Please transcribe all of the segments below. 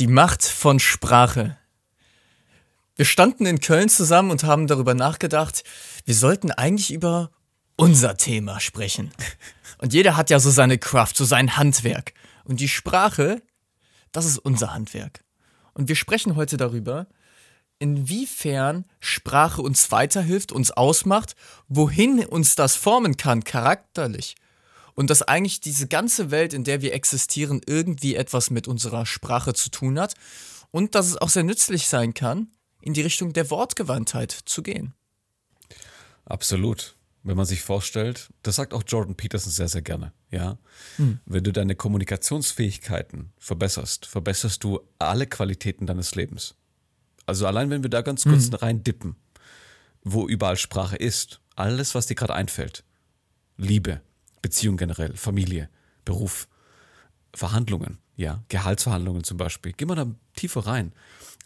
Die Macht von Sprache. Wir standen in Köln zusammen und haben darüber nachgedacht, wir sollten eigentlich über unser Thema sprechen. Und jeder hat ja so seine Craft, so sein Handwerk. Und die Sprache, das ist unser Handwerk. Und wir sprechen heute darüber, inwiefern Sprache uns weiterhilft, uns ausmacht, wohin uns das formen kann, charakterlich. Und dass eigentlich diese ganze Welt, in der wir existieren, irgendwie etwas mit unserer Sprache zu tun hat. Und dass es auch sehr nützlich sein kann, in die Richtung der Wortgewandtheit zu gehen. Absolut. Wenn man sich vorstellt, das sagt auch Jordan Peterson sehr, sehr gerne, ja. Hm. Wenn du deine Kommunikationsfähigkeiten verbesserst, verbesserst du alle Qualitäten deines Lebens. Also allein wenn wir da ganz kurz hm. rein dippen, wo überall Sprache ist, alles, was dir gerade einfällt, Liebe, Beziehung generell, Familie, Beruf, Verhandlungen, ja, Gehaltsverhandlungen zum Beispiel, geh mal da tiefer rein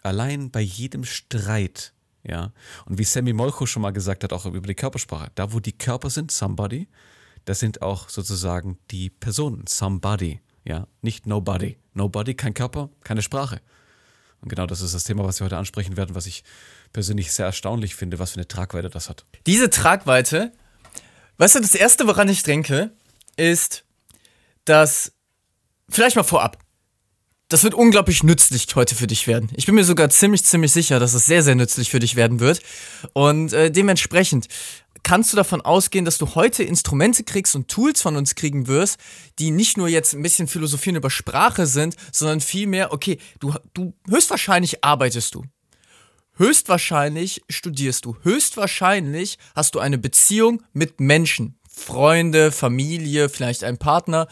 allein bei jedem Streit, ja, und wie Sammy Molcho schon mal gesagt hat, auch über die Körpersprache, da wo die Körper sind, somebody, das sind auch sozusagen die Personen, somebody, ja, nicht nobody. Nobody, kein Körper, keine Sprache. Und genau das ist das Thema, was wir heute ansprechen werden, was ich persönlich sehr erstaunlich finde, was für eine Tragweite das hat. Diese Tragweite, weißt du, das Erste, woran ich denke, ist, dass, vielleicht mal vorab, das wird unglaublich nützlich heute für dich werden. Ich bin mir sogar ziemlich, ziemlich sicher, dass es sehr, sehr nützlich für dich werden wird. Und äh, dementsprechend kannst du davon ausgehen, dass du heute Instrumente kriegst und Tools von uns kriegen wirst, die nicht nur jetzt ein bisschen philosophieren über Sprache sind, sondern vielmehr, okay, du, du höchstwahrscheinlich arbeitest du. Höchstwahrscheinlich studierst du. Höchstwahrscheinlich hast du eine Beziehung mit Menschen. Freunde, Familie, vielleicht ein Partner.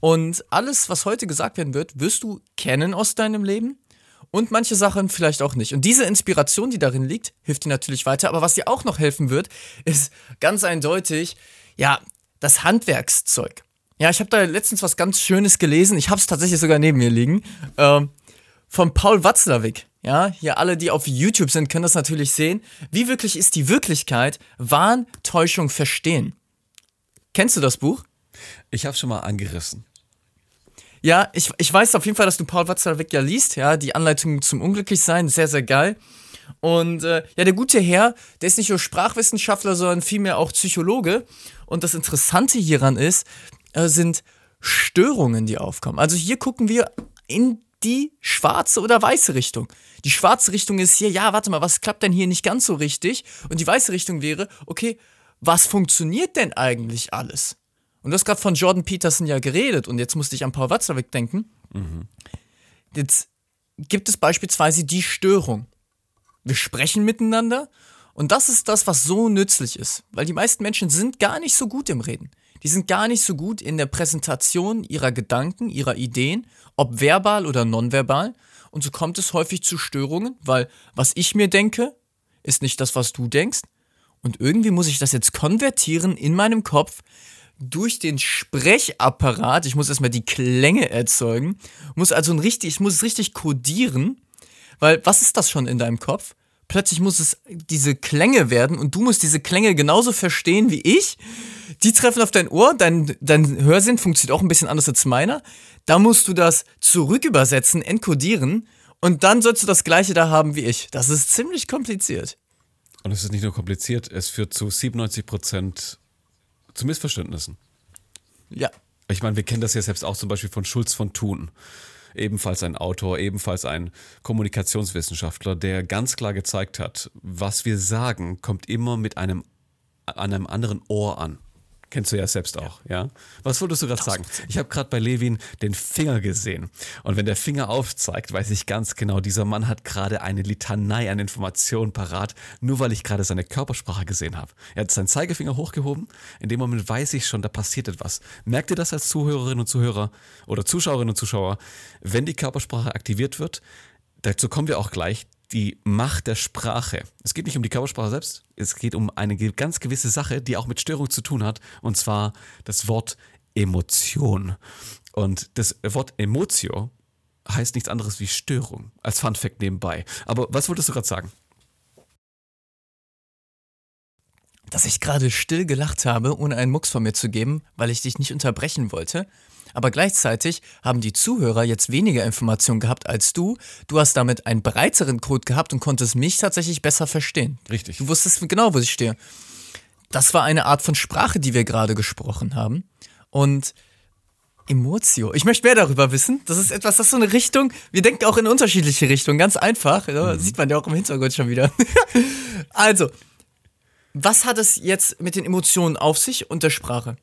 Und alles, was heute gesagt werden wird, wirst du kennen aus deinem Leben. Und manche Sachen vielleicht auch nicht. Und diese Inspiration, die darin liegt, hilft dir natürlich weiter. Aber was dir auch noch helfen wird, ist ganz eindeutig, ja, das Handwerkszeug. Ja, ich habe da letztens was ganz Schönes gelesen. Ich habe es tatsächlich sogar neben mir liegen. Ähm, von Paul Watzlawick. Ja, hier alle, die auf YouTube sind, können das natürlich sehen. Wie wirklich ist die Wirklichkeit? Wahn, Täuschung, Verstehen. Kennst du das Buch? Ich habe schon mal angerissen. Ja, ich, ich weiß auf jeden Fall, dass du Paul Watzlawick ja liest, ja, die Anleitung zum Unglücklichsein, sehr, sehr geil. Und äh, ja, der gute Herr, der ist nicht nur Sprachwissenschaftler, sondern vielmehr auch Psychologe. Und das Interessante hieran ist, äh, sind Störungen, die aufkommen. Also hier gucken wir in die schwarze oder weiße Richtung. Die schwarze Richtung ist hier, ja, warte mal, was klappt denn hier nicht ganz so richtig? Und die weiße Richtung wäre, okay, was funktioniert denn eigentlich alles? Und du hast gerade von Jordan Peterson ja geredet und jetzt musste ich an Paul Watzlawick denken. Mhm. Jetzt gibt es beispielsweise die Störung. Wir sprechen miteinander und das ist das, was so nützlich ist, weil die meisten Menschen sind gar nicht so gut im Reden. Die sind gar nicht so gut in der Präsentation ihrer Gedanken, ihrer Ideen, ob verbal oder nonverbal. Und so kommt es häufig zu Störungen, weil was ich mir denke, ist nicht das, was du denkst. Und irgendwie muss ich das jetzt konvertieren in meinem Kopf durch den Sprechapparat. Ich muss erstmal die Klänge erzeugen. Muss also ein richtig, ich muss es richtig kodieren. Weil was ist das schon in deinem Kopf? Plötzlich muss es diese Klänge werden und du musst diese Klänge genauso verstehen wie ich. Die treffen auf dein Ohr, dein, dein Hörsinn funktioniert auch ein bisschen anders als meiner. Da musst du das zurückübersetzen, enkodieren und dann sollst du das gleiche da haben wie ich. Das ist ziemlich kompliziert. Und es ist nicht nur kompliziert, es führt zu 97 Prozent zu Missverständnissen. Ja. Ich meine, wir kennen das ja selbst auch zum Beispiel von Schulz von Thun. Ebenfalls ein Autor, ebenfalls ein Kommunikationswissenschaftler, der ganz klar gezeigt hat, was wir sagen, kommt immer mit einem, an einem anderen Ohr an. Kennst du ja selbst auch, ja? Was wolltest du gerade sagen? Ich habe gerade bei Levin den Finger gesehen. Und wenn der Finger aufzeigt, weiß ich ganz genau, dieser Mann hat gerade eine Litanei an Informationen parat, nur weil ich gerade seine Körpersprache gesehen habe. Er hat seinen Zeigefinger hochgehoben. In dem Moment weiß ich schon, da passiert etwas. Merkt ihr das als Zuhörerinnen und Zuhörer oder Zuschauerinnen und Zuschauer? Wenn die Körpersprache aktiviert wird, dazu kommen wir auch gleich, die Macht der Sprache. Es geht nicht um die Körpersprache selbst, es geht um eine ganz gewisse Sache, die auch mit Störung zu tun hat, und zwar das Wort Emotion. Und das Wort Emotio heißt nichts anderes wie Störung, als Fun Fact nebenbei. Aber was wolltest du gerade sagen? dass ich gerade still gelacht habe, ohne einen Mucks von mir zu geben, weil ich dich nicht unterbrechen wollte. Aber gleichzeitig haben die Zuhörer jetzt weniger Informationen gehabt als du. Du hast damit einen breiteren Code gehabt und konntest mich tatsächlich besser verstehen. Richtig. Du wusstest genau, wo ich stehe. Das war eine Art von Sprache, die wir gerade gesprochen haben. Und Emotio. Ich möchte mehr darüber wissen. Das ist etwas, das ist so eine Richtung. Wir denken auch in unterschiedliche Richtungen. Ganz einfach. Mhm. Sieht man ja auch im Hintergrund schon wieder. also, was hat es jetzt mit den Emotionen auf sich und der Sprache?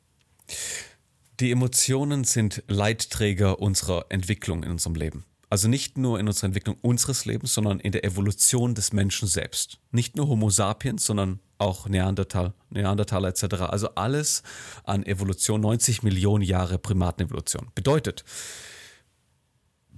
Die Emotionen sind Leitträger unserer Entwicklung in unserem Leben. Also nicht nur in unserer Entwicklung unseres Lebens, sondern in der Evolution des Menschen selbst. Nicht nur Homo sapiens, sondern auch Neandertal, Neandertaler etc. Also alles an Evolution, 90 Millionen Jahre Primatenevolution. Bedeutet,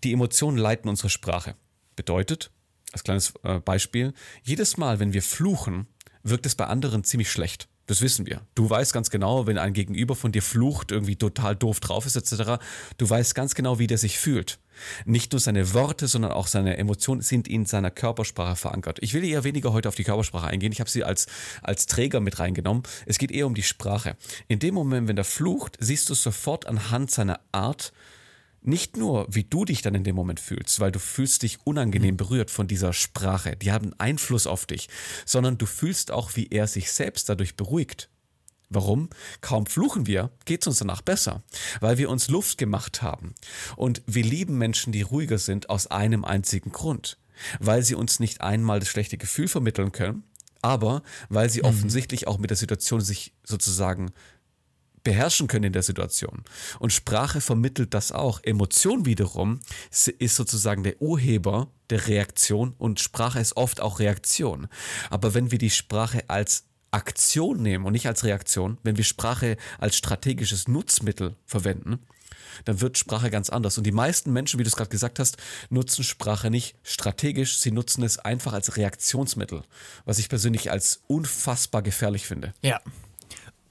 die Emotionen leiten unsere Sprache. Bedeutet, als kleines äh, Beispiel, jedes Mal, wenn wir fluchen, wirkt es bei anderen ziemlich schlecht. Das wissen wir. Du weißt ganz genau, wenn ein Gegenüber von dir flucht, irgendwie total doof drauf ist, etc., du weißt ganz genau, wie der sich fühlt. Nicht nur seine Worte, sondern auch seine Emotionen sind in seiner Körpersprache verankert. Ich will eher weniger heute auf die Körpersprache eingehen. Ich habe sie als, als Träger mit reingenommen. Es geht eher um die Sprache. In dem Moment, wenn er flucht, siehst du sofort anhand seiner Art, nicht nur, wie du dich dann in dem Moment fühlst, weil du fühlst dich unangenehm berührt von dieser Sprache, die haben Einfluss auf dich, sondern du fühlst auch, wie er sich selbst dadurch beruhigt. Warum? Kaum fluchen wir, geht es uns danach besser, weil wir uns Luft gemacht haben. Und wir lieben Menschen, die ruhiger sind, aus einem einzigen Grund. Weil sie uns nicht einmal das schlechte Gefühl vermitteln können, aber weil sie mhm. offensichtlich auch mit der Situation sich sozusagen beherrschen können in der Situation. Und Sprache vermittelt das auch. Emotion wiederum ist sozusagen der Urheber der Reaktion und Sprache ist oft auch Reaktion. Aber wenn wir die Sprache als Aktion nehmen und nicht als Reaktion, wenn wir Sprache als strategisches Nutzmittel verwenden, dann wird Sprache ganz anders. Und die meisten Menschen, wie du es gerade gesagt hast, nutzen Sprache nicht strategisch, sie nutzen es einfach als Reaktionsmittel, was ich persönlich als unfassbar gefährlich finde. Ja,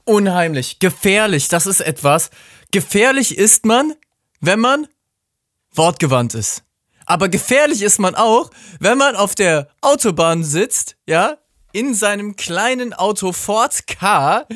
unheimlich, gefährlich. Das ist etwas. Gefährlich ist man, wenn man wortgewandt ist. Aber gefährlich ist man auch, wenn man auf der Autobahn sitzt, ja, in seinem kleinen Auto Ford K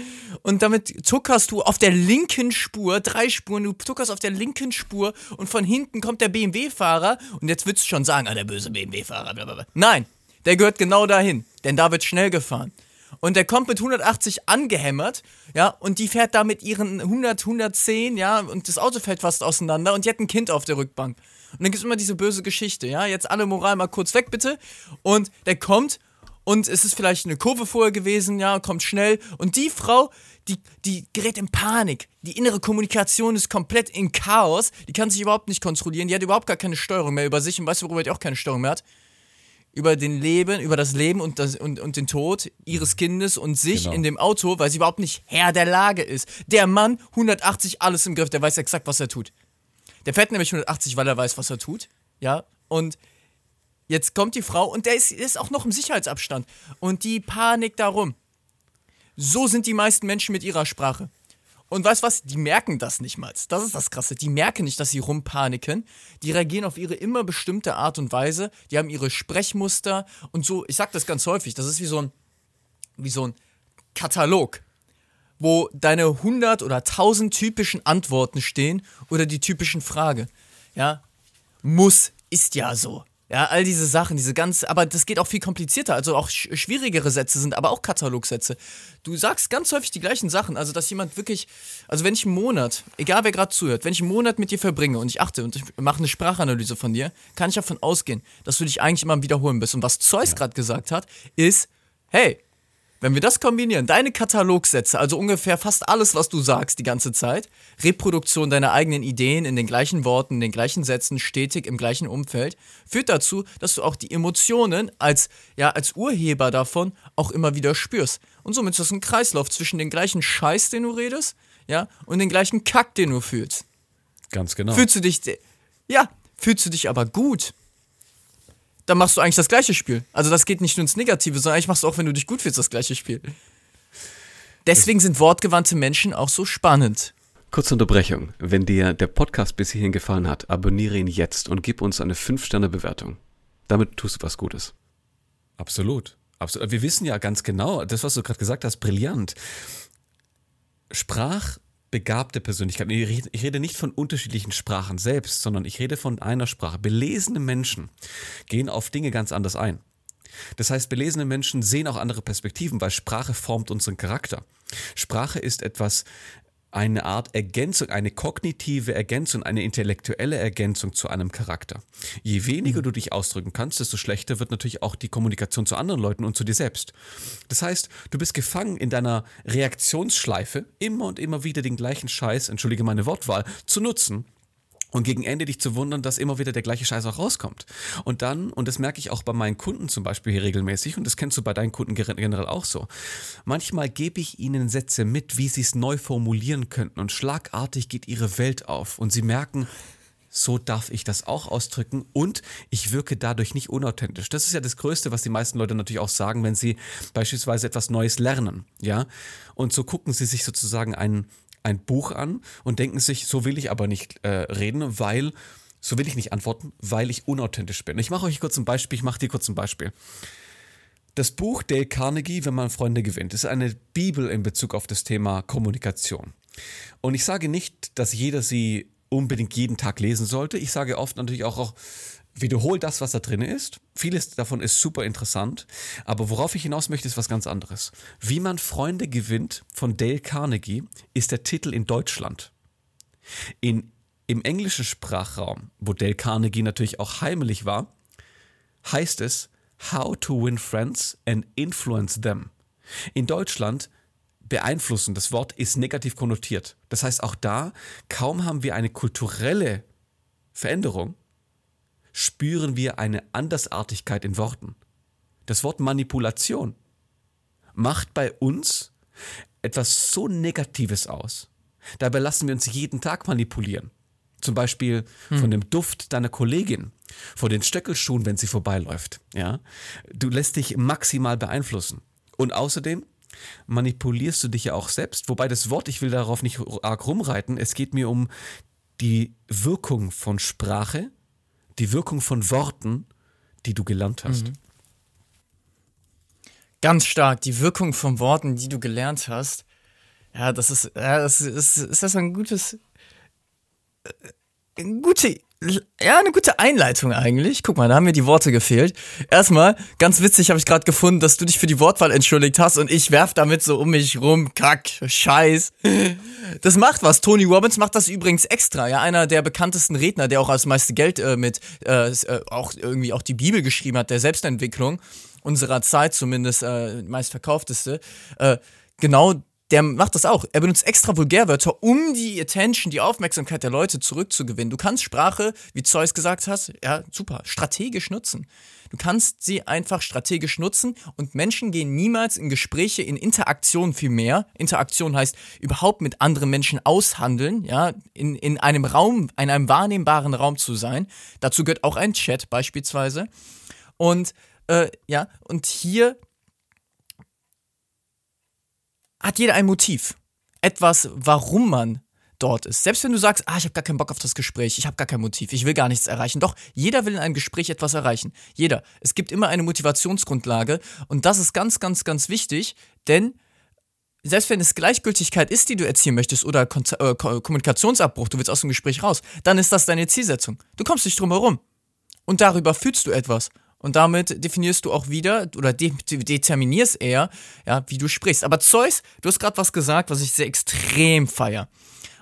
und damit tuckerst du auf der linken Spur, drei Spuren, du tuckerst auf der linken Spur und von hinten kommt der BMW-Fahrer und jetzt würdest du schon sagen, ah, der böse BMW-Fahrer, Nein, der gehört genau dahin, denn da wird schnell gefahren und der kommt mit 180 angehämmert, ja, und die fährt da mit ihren 100, 110, ja, und das Auto fällt fast auseinander und die hat ein Kind auf der Rückbank. Und dann gibt es immer diese böse Geschichte, ja, jetzt alle Moral mal kurz weg, bitte. Und der kommt und es ist vielleicht eine Kurve vorher gewesen, ja, kommt schnell und die Frau, die, die gerät in Panik. Die innere Kommunikation ist komplett in Chaos. Die kann sich überhaupt nicht kontrollieren. Die hat überhaupt gar keine Steuerung mehr über sich und weißt du, worüber die auch keine Steuerung mehr hat? Über den Leben, über das Leben und, das, und, und den Tod ihres Kindes und sich genau. in dem Auto, weil sie überhaupt nicht Herr der Lage ist. Der Mann, 180, alles im Griff, der weiß exakt, was er tut. Der fährt nämlich 180, weil er weiß, was er tut. Ja, und jetzt kommt die Frau und der ist, ist auch noch im Sicherheitsabstand. Und die Panik darum. So sind die meisten Menschen mit ihrer Sprache. Und weißt was? Die merken das nicht mal. Das ist das Krasse. Die merken nicht, dass sie rumpaniken. Die reagieren auf ihre immer bestimmte Art und Weise. Die haben ihre Sprechmuster und so. Ich sag das ganz häufig. Das ist wie so ein, wie so ein Katalog, wo deine 100 oder 1000 typischen Antworten stehen oder die typischen Frage. Ja, muss, ist ja so. Ja, all diese Sachen, diese ganz, aber das geht auch viel komplizierter. Also auch sch schwierigere Sätze sind aber auch Katalogsätze. Du sagst ganz häufig die gleichen Sachen. Also, dass jemand wirklich, also wenn ich einen Monat, egal wer gerade zuhört, wenn ich einen Monat mit dir verbringe und ich achte und ich mache eine Sprachanalyse von dir, kann ich davon ausgehen, dass du dich eigentlich immer am Wiederholen bist. Und was Zeus ja. gerade gesagt hat, ist, hey, wenn wir das kombinieren, deine Katalogsätze, also ungefähr fast alles, was du sagst die ganze Zeit, Reproduktion deiner eigenen Ideen in den gleichen Worten, in den gleichen Sätzen, stetig im gleichen Umfeld, führt dazu, dass du auch die Emotionen als, ja, als Urheber davon auch immer wieder spürst. Und somit ist das ein Kreislauf zwischen den gleichen Scheiß, den du redest, ja, und den gleichen Kack, den du fühlst. Ganz genau. Fühlst du dich, ja, fühlst du dich aber gut, dann machst du eigentlich das gleiche Spiel. Also das geht nicht nur ins Negative, sondern eigentlich machst du auch, wenn du dich gut fühlst, das gleiche Spiel. Deswegen sind wortgewandte Menschen auch so spannend. Kurze Unterbrechung. Wenn dir der Podcast bis hierhin gefallen hat, abonniere ihn jetzt und gib uns eine 5-Sterne-Bewertung. Damit tust du was Gutes. Absolut. absolut. Wir wissen ja ganz genau, das, was du gerade gesagt hast, brillant. Sprachbegabte Persönlichkeiten, ich rede nicht von unterschiedlichen Sprachen selbst, sondern ich rede von einer Sprache. Belesene Menschen gehen auf Dinge ganz anders ein. Das heißt, belesene Menschen sehen auch andere Perspektiven, weil Sprache formt unseren Charakter. Sprache ist etwas, eine Art Ergänzung, eine kognitive Ergänzung, eine intellektuelle Ergänzung zu einem Charakter. Je weniger du dich ausdrücken kannst, desto schlechter wird natürlich auch die Kommunikation zu anderen Leuten und zu dir selbst. Das heißt, du bist gefangen in deiner Reaktionsschleife, immer und immer wieder den gleichen Scheiß, entschuldige meine Wortwahl, zu nutzen, und gegen Ende dich zu wundern, dass immer wieder der gleiche Scheiß auch rauskommt. Und dann, und das merke ich auch bei meinen Kunden zum Beispiel hier regelmäßig, und das kennst du bei deinen Kunden generell auch so. Manchmal gebe ich ihnen Sätze mit, wie sie es neu formulieren könnten, und schlagartig geht ihre Welt auf. Und sie merken, so darf ich das auch ausdrücken und ich wirke dadurch nicht unauthentisch. Das ist ja das Größte, was die meisten Leute natürlich auch sagen, wenn sie beispielsweise etwas Neues lernen, ja. Und so gucken sie sich sozusagen einen ein Buch an und denken sich, so will ich aber nicht äh, reden, weil, so will ich nicht antworten, weil ich unauthentisch bin. Ich mache euch kurz ein Beispiel, ich mache dir kurz ein Beispiel. Das Buch Dale Carnegie, wenn man Freunde gewinnt, ist eine Bibel in Bezug auf das Thema Kommunikation. Und ich sage nicht, dass jeder sie unbedingt jeden Tag lesen sollte. Ich sage oft natürlich auch, auch wiederhole das, was da drin ist. Vieles davon ist super interessant. Aber worauf ich hinaus möchte, ist was ganz anderes. Wie man Freunde gewinnt von Dale Carnegie ist der Titel in Deutschland. In, Im englischen Sprachraum, wo Dale Carnegie natürlich auch heimlich war, heißt es How to Win Friends and Influence Them. In Deutschland beeinflussen, das Wort ist negativ konnotiert. Das heißt, auch da, kaum haben wir eine kulturelle Veränderung, spüren wir eine Andersartigkeit in Worten. Das Wort Manipulation macht bei uns etwas so Negatives aus. Dabei lassen wir uns jeden Tag manipulieren. Zum Beispiel hm. von dem Duft deiner Kollegin, von den Stöckelschuhen, wenn sie vorbeiläuft. Ja? Du lässt dich maximal beeinflussen. Und außerdem manipulierst du dich ja auch selbst. Wobei das Wort, ich will darauf nicht arg rumreiten, es geht mir um die Wirkung von Sprache die Wirkung von Worten, die du gelernt hast. Mhm. Ganz stark, die Wirkung von Worten, die du gelernt hast. Ja, das ist, ja, das ist, ist das ein gutes, äh, gute ja, eine gute Einleitung eigentlich. Guck mal, da haben mir die Worte gefehlt. Erstmal, ganz witzig habe ich gerade gefunden, dass du dich für die Wortwahl entschuldigt hast und ich werf damit so um mich rum. Kack, Scheiß. Das macht was. Tony Robbins macht das übrigens extra. Ja, einer der bekanntesten Redner, der auch das meiste Geld äh, mit, äh, äh, auch irgendwie auch die Bibel geschrieben hat, der Selbstentwicklung unserer Zeit zumindest, äh, meistverkaufteste. Äh, genau der macht das auch. Er benutzt extra Vulgärwörter, um die Attention, die Aufmerksamkeit der Leute zurückzugewinnen. Du kannst Sprache, wie Zeus gesagt hat, ja, super, strategisch nutzen. Du kannst sie einfach strategisch nutzen und Menschen gehen niemals in Gespräche, in Interaktion viel mehr. Interaktion heißt überhaupt mit anderen Menschen aushandeln, ja, in, in einem Raum, in einem wahrnehmbaren Raum zu sein. Dazu gehört auch ein Chat beispielsweise. Und äh, ja, und hier hat jeder ein Motiv. Etwas, warum man dort ist. Selbst wenn du sagst, ah, ich habe gar keinen Bock auf das Gespräch, ich habe gar kein Motiv, ich will gar nichts erreichen. Doch, jeder will in einem Gespräch etwas erreichen. Jeder. Es gibt immer eine Motivationsgrundlage und das ist ganz, ganz, ganz wichtig, denn selbst wenn es Gleichgültigkeit ist, die du erzielen möchtest oder Kon äh, Kommunikationsabbruch, du willst aus dem Gespräch raus, dann ist das deine Zielsetzung. Du kommst nicht drum herum. Und darüber fühlst du etwas. Und damit definierst du auch wieder oder de determinierst eher, ja, wie du sprichst. Aber Zeus, du hast gerade was gesagt, was ich sehr extrem feier.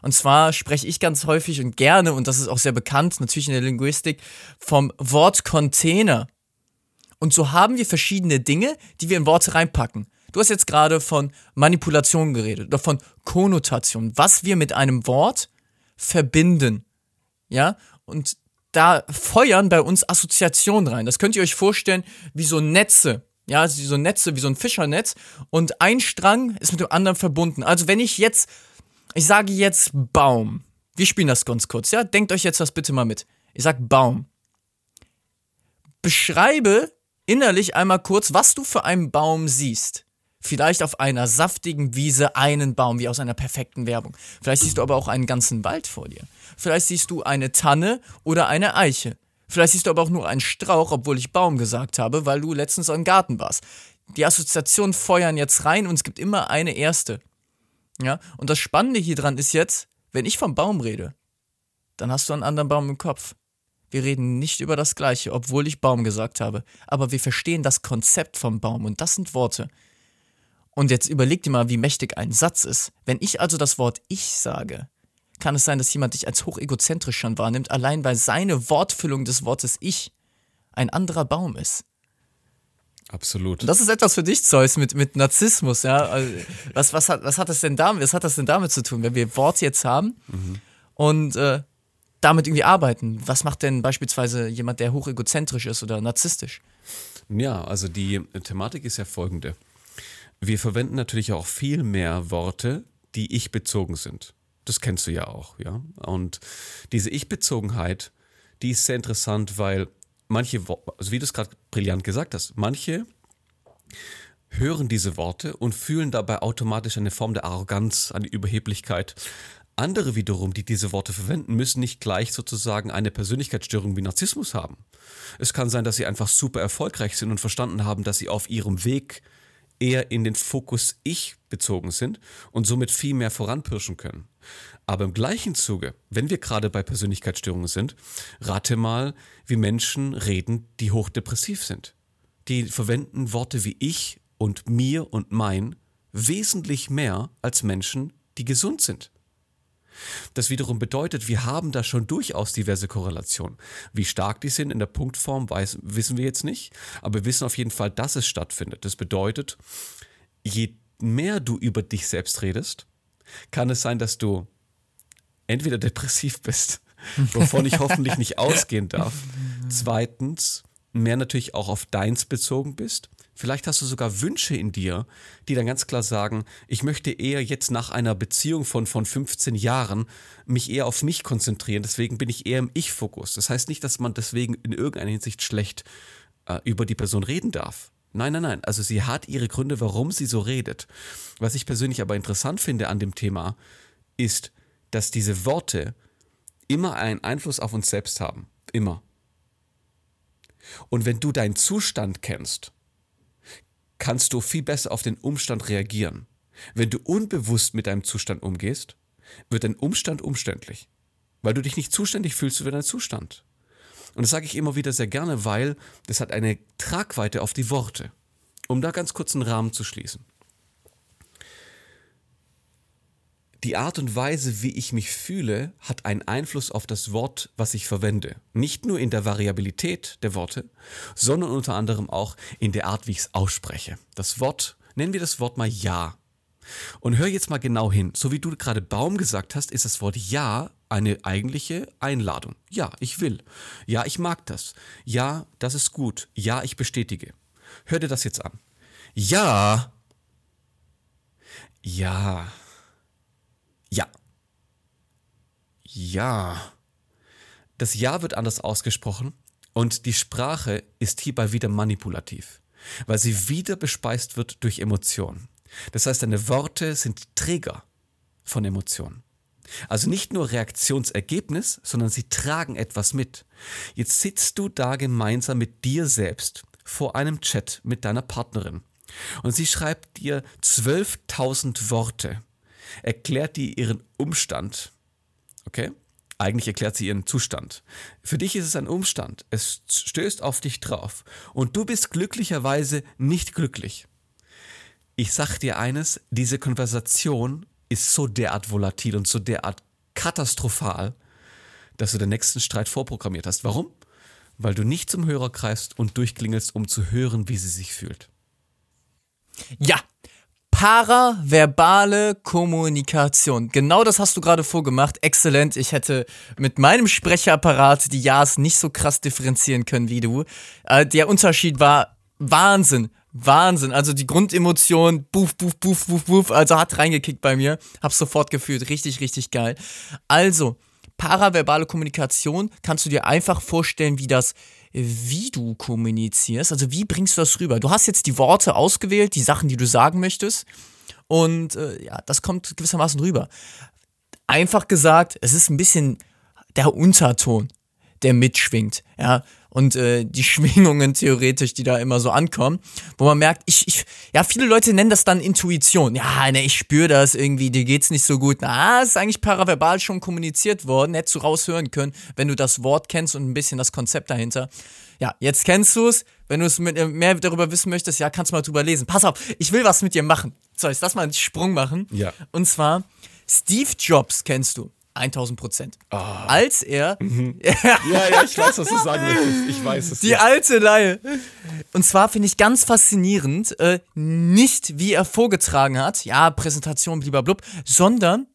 Und zwar spreche ich ganz häufig und gerne, und das ist auch sehr bekannt, natürlich in der Linguistik, vom Wort Container. Und so haben wir verschiedene Dinge, die wir in Worte reinpacken. Du hast jetzt gerade von Manipulation geredet oder von Konnotation, was wir mit einem Wort verbinden. Ja, und da feuern bei uns Assoziationen rein. Das könnt ihr euch vorstellen wie so Netze. Ja, wie so Netze, wie so ein Fischernetz. Und ein Strang ist mit dem anderen verbunden. Also wenn ich jetzt, ich sage jetzt Baum. Wir spielen das ganz kurz, ja? Denkt euch jetzt das bitte mal mit. Ich sag Baum. Beschreibe innerlich einmal kurz, was du für einen Baum siehst. Vielleicht auf einer saftigen Wiese einen Baum, wie aus einer perfekten Werbung. Vielleicht siehst du aber auch einen ganzen Wald vor dir. Vielleicht siehst du eine Tanne oder eine Eiche. Vielleicht siehst du aber auch nur einen Strauch, obwohl ich Baum gesagt habe, weil du letztens im Garten warst. Die Assoziationen feuern jetzt rein und es gibt immer eine erste. Ja, und das Spannende hier dran ist jetzt, wenn ich vom Baum rede, dann hast du einen anderen Baum im Kopf. Wir reden nicht über das Gleiche, obwohl ich Baum gesagt habe. Aber wir verstehen das Konzept vom Baum und das sind Worte. Und jetzt überleg dir mal, wie mächtig ein Satz ist. Wenn ich also das Wort ich sage, kann es sein, dass jemand dich als hochegozentrisch schon wahrnimmt, allein weil seine Wortfüllung des Wortes ich ein anderer Baum ist. Absolut. Und das ist etwas für dich, Zeus, mit, mit Narzissmus, ja. Also, was, was, hat, was, hat das denn damit, was hat das denn damit zu tun, wenn wir Worte jetzt haben mhm. und äh, damit irgendwie arbeiten? Was macht denn beispielsweise jemand, der hochegozentrisch ist oder narzisstisch? Ja, also die Thematik ist ja folgende. Wir verwenden natürlich auch viel mehr Worte, die ich bezogen sind. Das kennst du ja auch, ja. Und diese Ich-Bezogenheit, die ist sehr interessant, weil manche, also wie du es gerade brillant gesagt hast, manche hören diese Worte und fühlen dabei automatisch eine Form der Arroganz, eine Überheblichkeit. Andere wiederum, die diese Worte verwenden, müssen nicht gleich sozusagen eine Persönlichkeitsstörung wie Narzissmus haben. Es kann sein, dass sie einfach super erfolgreich sind und verstanden haben, dass sie auf ihrem Weg eher in den Fokus Ich bezogen sind und somit viel mehr voranpirschen können. Aber im gleichen Zuge, wenn wir gerade bei Persönlichkeitsstörungen sind, rate mal, wie Menschen reden, die hochdepressiv sind. Die verwenden Worte wie ich und mir und mein wesentlich mehr als Menschen, die gesund sind. Das wiederum bedeutet, wir haben da schon durchaus diverse Korrelationen. Wie stark die sind in der Punktform, weiß, wissen wir jetzt nicht, aber wir wissen auf jeden Fall, dass es stattfindet. Das bedeutet, je mehr du über dich selbst redest, kann es sein, dass du entweder depressiv bist, wovon ich hoffentlich nicht ausgehen darf. Zweitens, mehr natürlich auch auf deins bezogen bist. Vielleicht hast du sogar Wünsche in dir, die dann ganz klar sagen, ich möchte eher jetzt nach einer Beziehung von, von 15 Jahren mich eher auf mich konzentrieren. Deswegen bin ich eher im Ich-Fokus. Das heißt nicht, dass man deswegen in irgendeiner Hinsicht schlecht äh, über die Person reden darf. Nein, nein, nein. Also sie hat ihre Gründe, warum sie so redet. Was ich persönlich aber interessant finde an dem Thema, ist, dass diese Worte immer einen Einfluss auf uns selbst haben. Immer. Und wenn du deinen Zustand kennst, kannst du viel besser auf den Umstand reagieren. Wenn du unbewusst mit deinem Zustand umgehst, wird dein Umstand umständlich, weil du dich nicht zuständig fühlst für deinen Zustand. Und das sage ich immer wieder sehr gerne, weil das hat eine Tragweite auf die Worte. Um da ganz kurz einen Rahmen zu schließen. Die Art und Weise, wie ich mich fühle, hat einen Einfluss auf das Wort, was ich verwende. Nicht nur in der Variabilität der Worte, sondern unter anderem auch in der Art, wie ich es ausspreche. Das Wort, nennen wir das Wort mal Ja. Und hör jetzt mal genau hin. So wie du gerade Baum gesagt hast, ist das Wort Ja eine eigentliche Einladung. Ja, ich will. Ja, ich mag das. Ja, das ist gut. Ja, ich bestätige. Hör dir das jetzt an. Ja. Ja. Ja. Ja. Das Ja wird anders ausgesprochen und die Sprache ist hierbei wieder manipulativ, weil sie wieder bespeist wird durch Emotionen. Das heißt, deine Worte sind Träger von Emotionen. Also nicht nur Reaktionsergebnis, sondern sie tragen etwas mit. Jetzt sitzt du da gemeinsam mit dir selbst vor einem Chat mit deiner Partnerin und sie schreibt dir 12.000 Worte erklärt die ihren Umstand. Okay? Eigentlich erklärt sie ihren Zustand. Für dich ist es ein Umstand. Es stößt auf dich drauf. Und du bist glücklicherweise nicht glücklich. Ich sag dir eines, diese Konversation ist so derart volatil und so derart katastrophal, dass du den nächsten Streit vorprogrammiert hast. Warum? Weil du nicht zum Hörer greifst und durchklingelst, um zu hören, wie sie sich fühlt. Ja, Paraverbale Kommunikation. Genau das hast du gerade vorgemacht. Exzellent. Ich hätte mit meinem Sprecherapparat die Ja's nicht so krass differenzieren können wie du. Äh, der Unterschied war Wahnsinn. Wahnsinn. Also die Grundemotion, buff, buff, buff, buff, buff, also hat reingekickt bei mir. Hab's sofort gefühlt. Richtig, richtig geil. Also, paraverbale Kommunikation kannst du dir einfach vorstellen, wie das wie du kommunizierst. Also wie bringst du das rüber? Du hast jetzt die Worte ausgewählt, die Sachen, die du sagen möchtest. Und äh, ja, das kommt gewissermaßen rüber. Einfach gesagt, es ist ein bisschen der Unterton, der mitschwingt. Ja, und äh, die Schwingungen theoretisch, die da immer so ankommen, wo man merkt, ich, ich, ja, viele Leute nennen das dann Intuition. Ja, ne, ich spüre das irgendwie, dir geht's nicht so gut. Na, ist eigentlich paraverbal schon kommuniziert worden, hättest du raushören können, wenn du das Wort kennst und ein bisschen das Konzept dahinter. Ja, jetzt kennst du es. Wenn du es äh, mehr darüber wissen möchtest, ja, kannst du mal drüber lesen. Pass auf, ich will was mit dir machen. So, jetzt lass mal einen Sprung machen. Ja. Und zwar, Steve Jobs kennst du. 1000 Prozent. Oh. Als er. Mhm. ja, ja, ich weiß, was du sagen möchtest. Ich weiß es. Die ja. alte Laie. Und zwar finde ich ganz faszinierend, äh, nicht wie er vorgetragen hat, ja, Präsentation, blub, sondern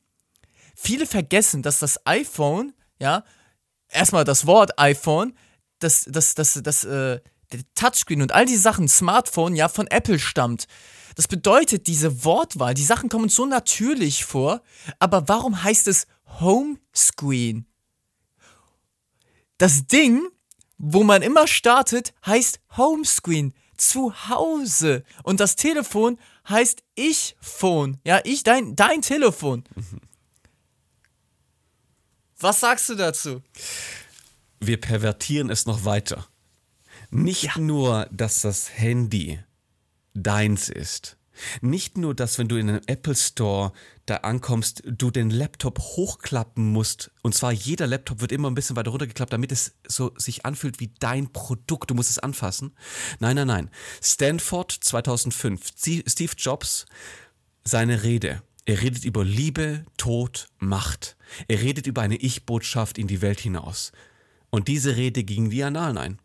viele vergessen, dass das iPhone, ja, erstmal das Wort iPhone, das, das, das, das, äh, der Touchscreen und all die Sachen, Smartphone, ja, von Apple stammt. Das bedeutet, diese Wortwahl, die Sachen kommen so natürlich vor, aber warum heißt es Homescreen? Das Ding, wo man immer startet, heißt Homescreen, zu Hause. Und das Telefon heißt Ich-Phone. Ja, ich, dein, dein Telefon. Was sagst du dazu? Wir pervertieren es noch weiter. Nicht ja. nur, dass das Handy deins ist. Nicht nur, dass wenn du in den Apple Store da ankommst, du den Laptop hochklappen musst. Und zwar jeder Laptop wird immer ein bisschen weiter runtergeklappt, damit es so sich anfühlt wie dein Produkt. Du musst es anfassen. Nein, nein, nein. Stanford 2005. Steve Jobs, seine Rede. Er redet über Liebe, Tod, Macht. Er redet über eine Ich-Botschaft in die Welt hinaus. Und diese Rede ging wie Annalen ein.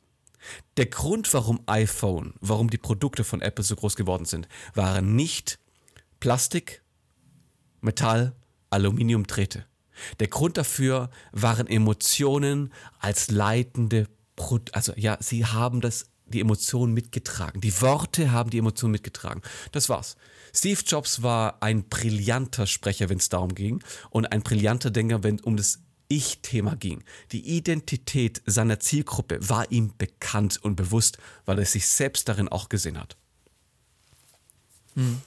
Der Grund, warum iPhone, warum die Produkte von Apple so groß geworden sind, waren nicht Plastik, Metall, Aluminium, Drähte. Der Grund dafür waren Emotionen als leitende, Pro also ja, sie haben das, die Emotionen mitgetragen. Die Worte haben die Emotionen mitgetragen. Das war's. Steve Jobs war ein brillanter Sprecher, wenn es darum ging, und ein brillanter Denker, wenn um das ich-Thema ging. Die Identität seiner Zielgruppe war ihm bekannt und bewusst, weil er sich selbst darin auch gesehen hat. Hm.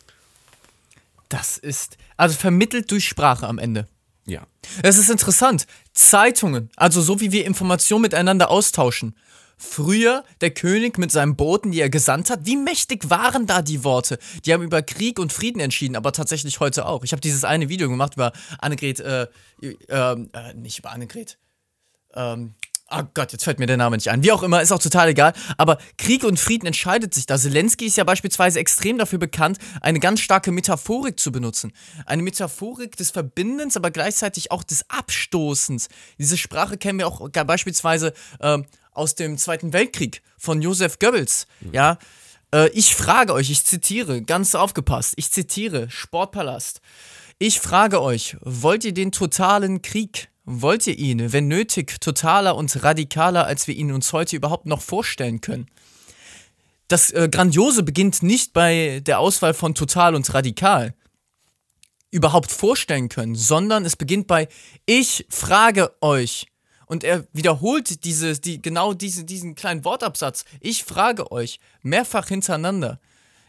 Das ist, also vermittelt durch Sprache am Ende. Ja. Es ist interessant. Zeitungen, also so wie wir Informationen miteinander austauschen, Früher der König mit seinen Boten, die er gesandt hat, wie mächtig waren da die Worte? Die haben über Krieg und Frieden entschieden, aber tatsächlich heute auch. Ich habe dieses eine Video gemacht über Annegret, äh, äh, äh, nicht über Annegret, ähm, Oh Gott, jetzt fällt mir der Name nicht ein. Wie auch immer, ist auch total egal. Aber Krieg und Frieden entscheidet sich da. Zelensky ist ja beispielsweise extrem dafür bekannt, eine ganz starke Metaphorik zu benutzen. Eine Metaphorik des Verbindens, aber gleichzeitig auch des Abstoßens. Diese Sprache kennen wir auch beispielsweise äh, aus dem Zweiten Weltkrieg von Josef Goebbels. Mhm. Ja, äh, ich frage euch, ich zitiere, ganz aufgepasst, ich zitiere Sportpalast. Ich frage euch, wollt ihr den totalen Krieg? Wollt ihr ihn, wenn nötig, totaler und radikaler, als wir ihn uns heute überhaupt noch vorstellen können? Das äh, Grandiose beginnt nicht bei der Auswahl von total und radikal überhaupt vorstellen können, sondern es beginnt bei Ich frage euch, und er wiederholt diese, die, genau diese, diesen kleinen Wortabsatz. Ich frage euch mehrfach hintereinander.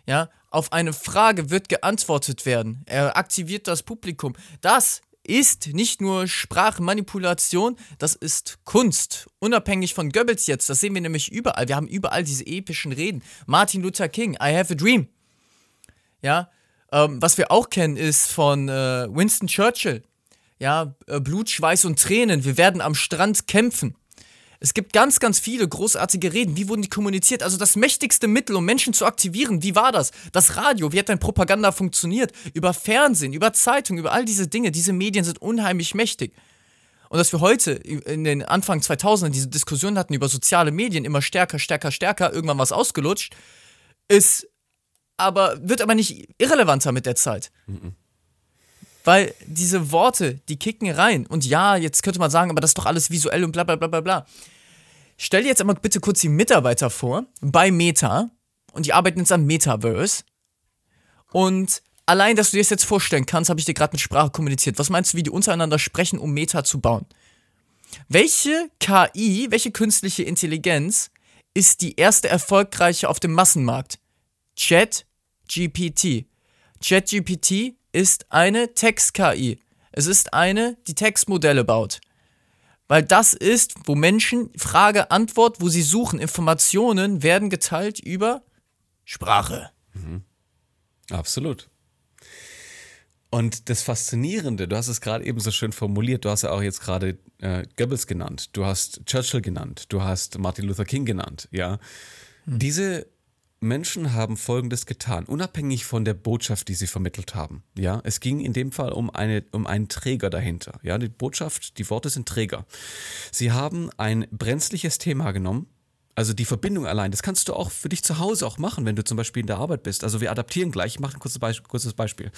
Ja, auf eine Frage wird geantwortet werden. Er aktiviert das Publikum. Das ist nicht nur Sprachmanipulation, das ist Kunst. Unabhängig von Goebbels jetzt, das sehen wir nämlich überall. Wir haben überall diese epischen Reden. Martin Luther King, I have a dream. Ja, ähm, was wir auch kennen, ist von äh, Winston Churchill ja, äh, Blut, Schweiß und Tränen, wir werden am Strand kämpfen. Es gibt ganz, ganz viele großartige Reden. Wie wurden die kommuniziert? Also das mächtigste Mittel, um Menschen zu aktivieren, wie war das? Das Radio, wie hat denn Propaganda funktioniert? Über Fernsehen, über Zeitung, über all diese Dinge. Diese Medien sind unheimlich mächtig. Und dass wir heute in den Anfang 2000 diese Diskussion hatten über soziale Medien, immer stärker, stärker, stärker, irgendwann was ausgelutscht, ist aber, wird aber nicht irrelevanter mit der Zeit. Mhm. Weil diese Worte, die kicken rein. Und ja, jetzt könnte man sagen, aber das ist doch alles visuell und bla bla bla bla bla. Stell dir jetzt einmal bitte kurz die Mitarbeiter vor bei Meta. Und die arbeiten jetzt am Metaverse. Und allein, dass du dir das jetzt vorstellen kannst, habe ich dir gerade mit Sprache kommuniziert. Was meinst du, wie die untereinander sprechen, um Meta zu bauen? Welche KI, welche künstliche Intelligenz ist die erste erfolgreiche auf dem Massenmarkt? Chat GPT. ChatGPT ist eine Text-KI. Es ist eine, die Textmodelle baut. Weil das ist, wo Menschen Frage, Antwort, wo sie suchen, Informationen werden geteilt über Sprache. Mhm. Absolut. Und das Faszinierende, du hast es gerade eben so schön formuliert, du hast ja auch jetzt gerade äh, Goebbels genannt, du hast Churchill genannt, du hast Martin Luther King genannt, ja. Hm. Diese Menschen haben Folgendes getan, unabhängig von der Botschaft, die sie vermittelt haben. Ja, es ging in dem Fall um, eine, um einen Träger dahinter. Ja, die Botschaft, die Worte sind Träger. Sie haben ein brenzliches Thema genommen, also die Verbindung allein, das kannst du auch für dich zu Hause auch machen, wenn du zum Beispiel in der Arbeit bist. Also wir adaptieren gleich. Ich mache ein kurzes, Beisp kurzes Beispiel.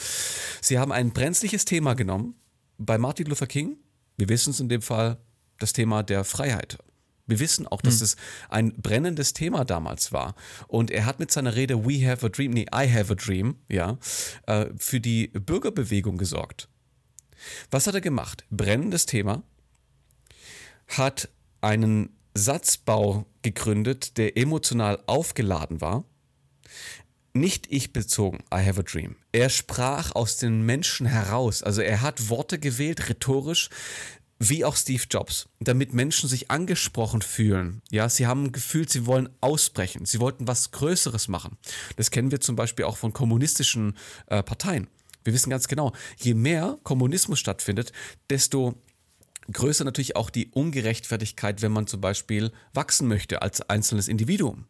Sie haben ein brenzliches Thema genommen bei Martin Luther King. Wir wissen es in dem Fall das Thema der Freiheit. Wir wissen auch, dass hm. es ein brennendes Thema damals war. Und er hat mit seiner Rede We Have a Dream, nee, I Have a Dream, ja, äh, für die Bürgerbewegung gesorgt. Was hat er gemacht? Brennendes Thema, hat einen Satzbau gegründet, der emotional aufgeladen war. Nicht ich bezogen, I have a dream. Er sprach aus den Menschen heraus. Also er hat Worte gewählt, rhetorisch, wie auch Steve Jobs, damit Menschen sich angesprochen fühlen. Ja, sie haben gefühlt, sie wollen ausbrechen. Sie wollten was Größeres machen. Das kennen wir zum Beispiel auch von kommunistischen äh, Parteien. Wir wissen ganz genau, je mehr Kommunismus stattfindet, desto größer natürlich auch die Ungerechtfertigkeit, wenn man zum Beispiel wachsen möchte als einzelnes Individuum.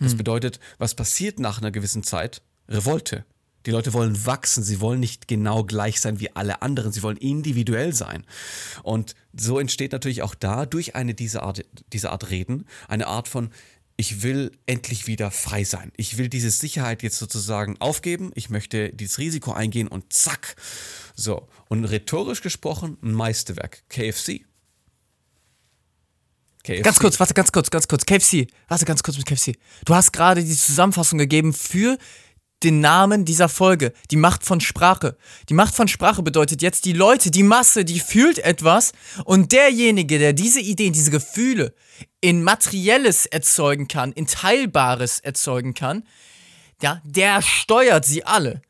Das hm. bedeutet, was passiert nach einer gewissen Zeit? Revolte. Die Leute wollen wachsen, sie wollen nicht genau gleich sein wie alle anderen, sie wollen individuell sein. Und so entsteht natürlich auch da durch eine diese Art, diese Art Reden eine Art von ich will endlich wieder frei sein. Ich will diese Sicherheit jetzt sozusagen aufgeben. Ich möchte dieses Risiko eingehen und zack. So. Und rhetorisch gesprochen, ein Meisterwerk. KFC. KFC. Ganz kurz, warte, ganz kurz, ganz kurz. KFC. Warte, ganz kurz mit KFC. Du hast gerade die Zusammenfassung gegeben für den Namen dieser Folge. Die Macht von Sprache. Die Macht von Sprache bedeutet jetzt die Leute, die Masse, die fühlt etwas und derjenige, der diese Ideen, diese Gefühle in Materielles erzeugen kann, in Teilbares erzeugen kann, ja, der steuert sie alle.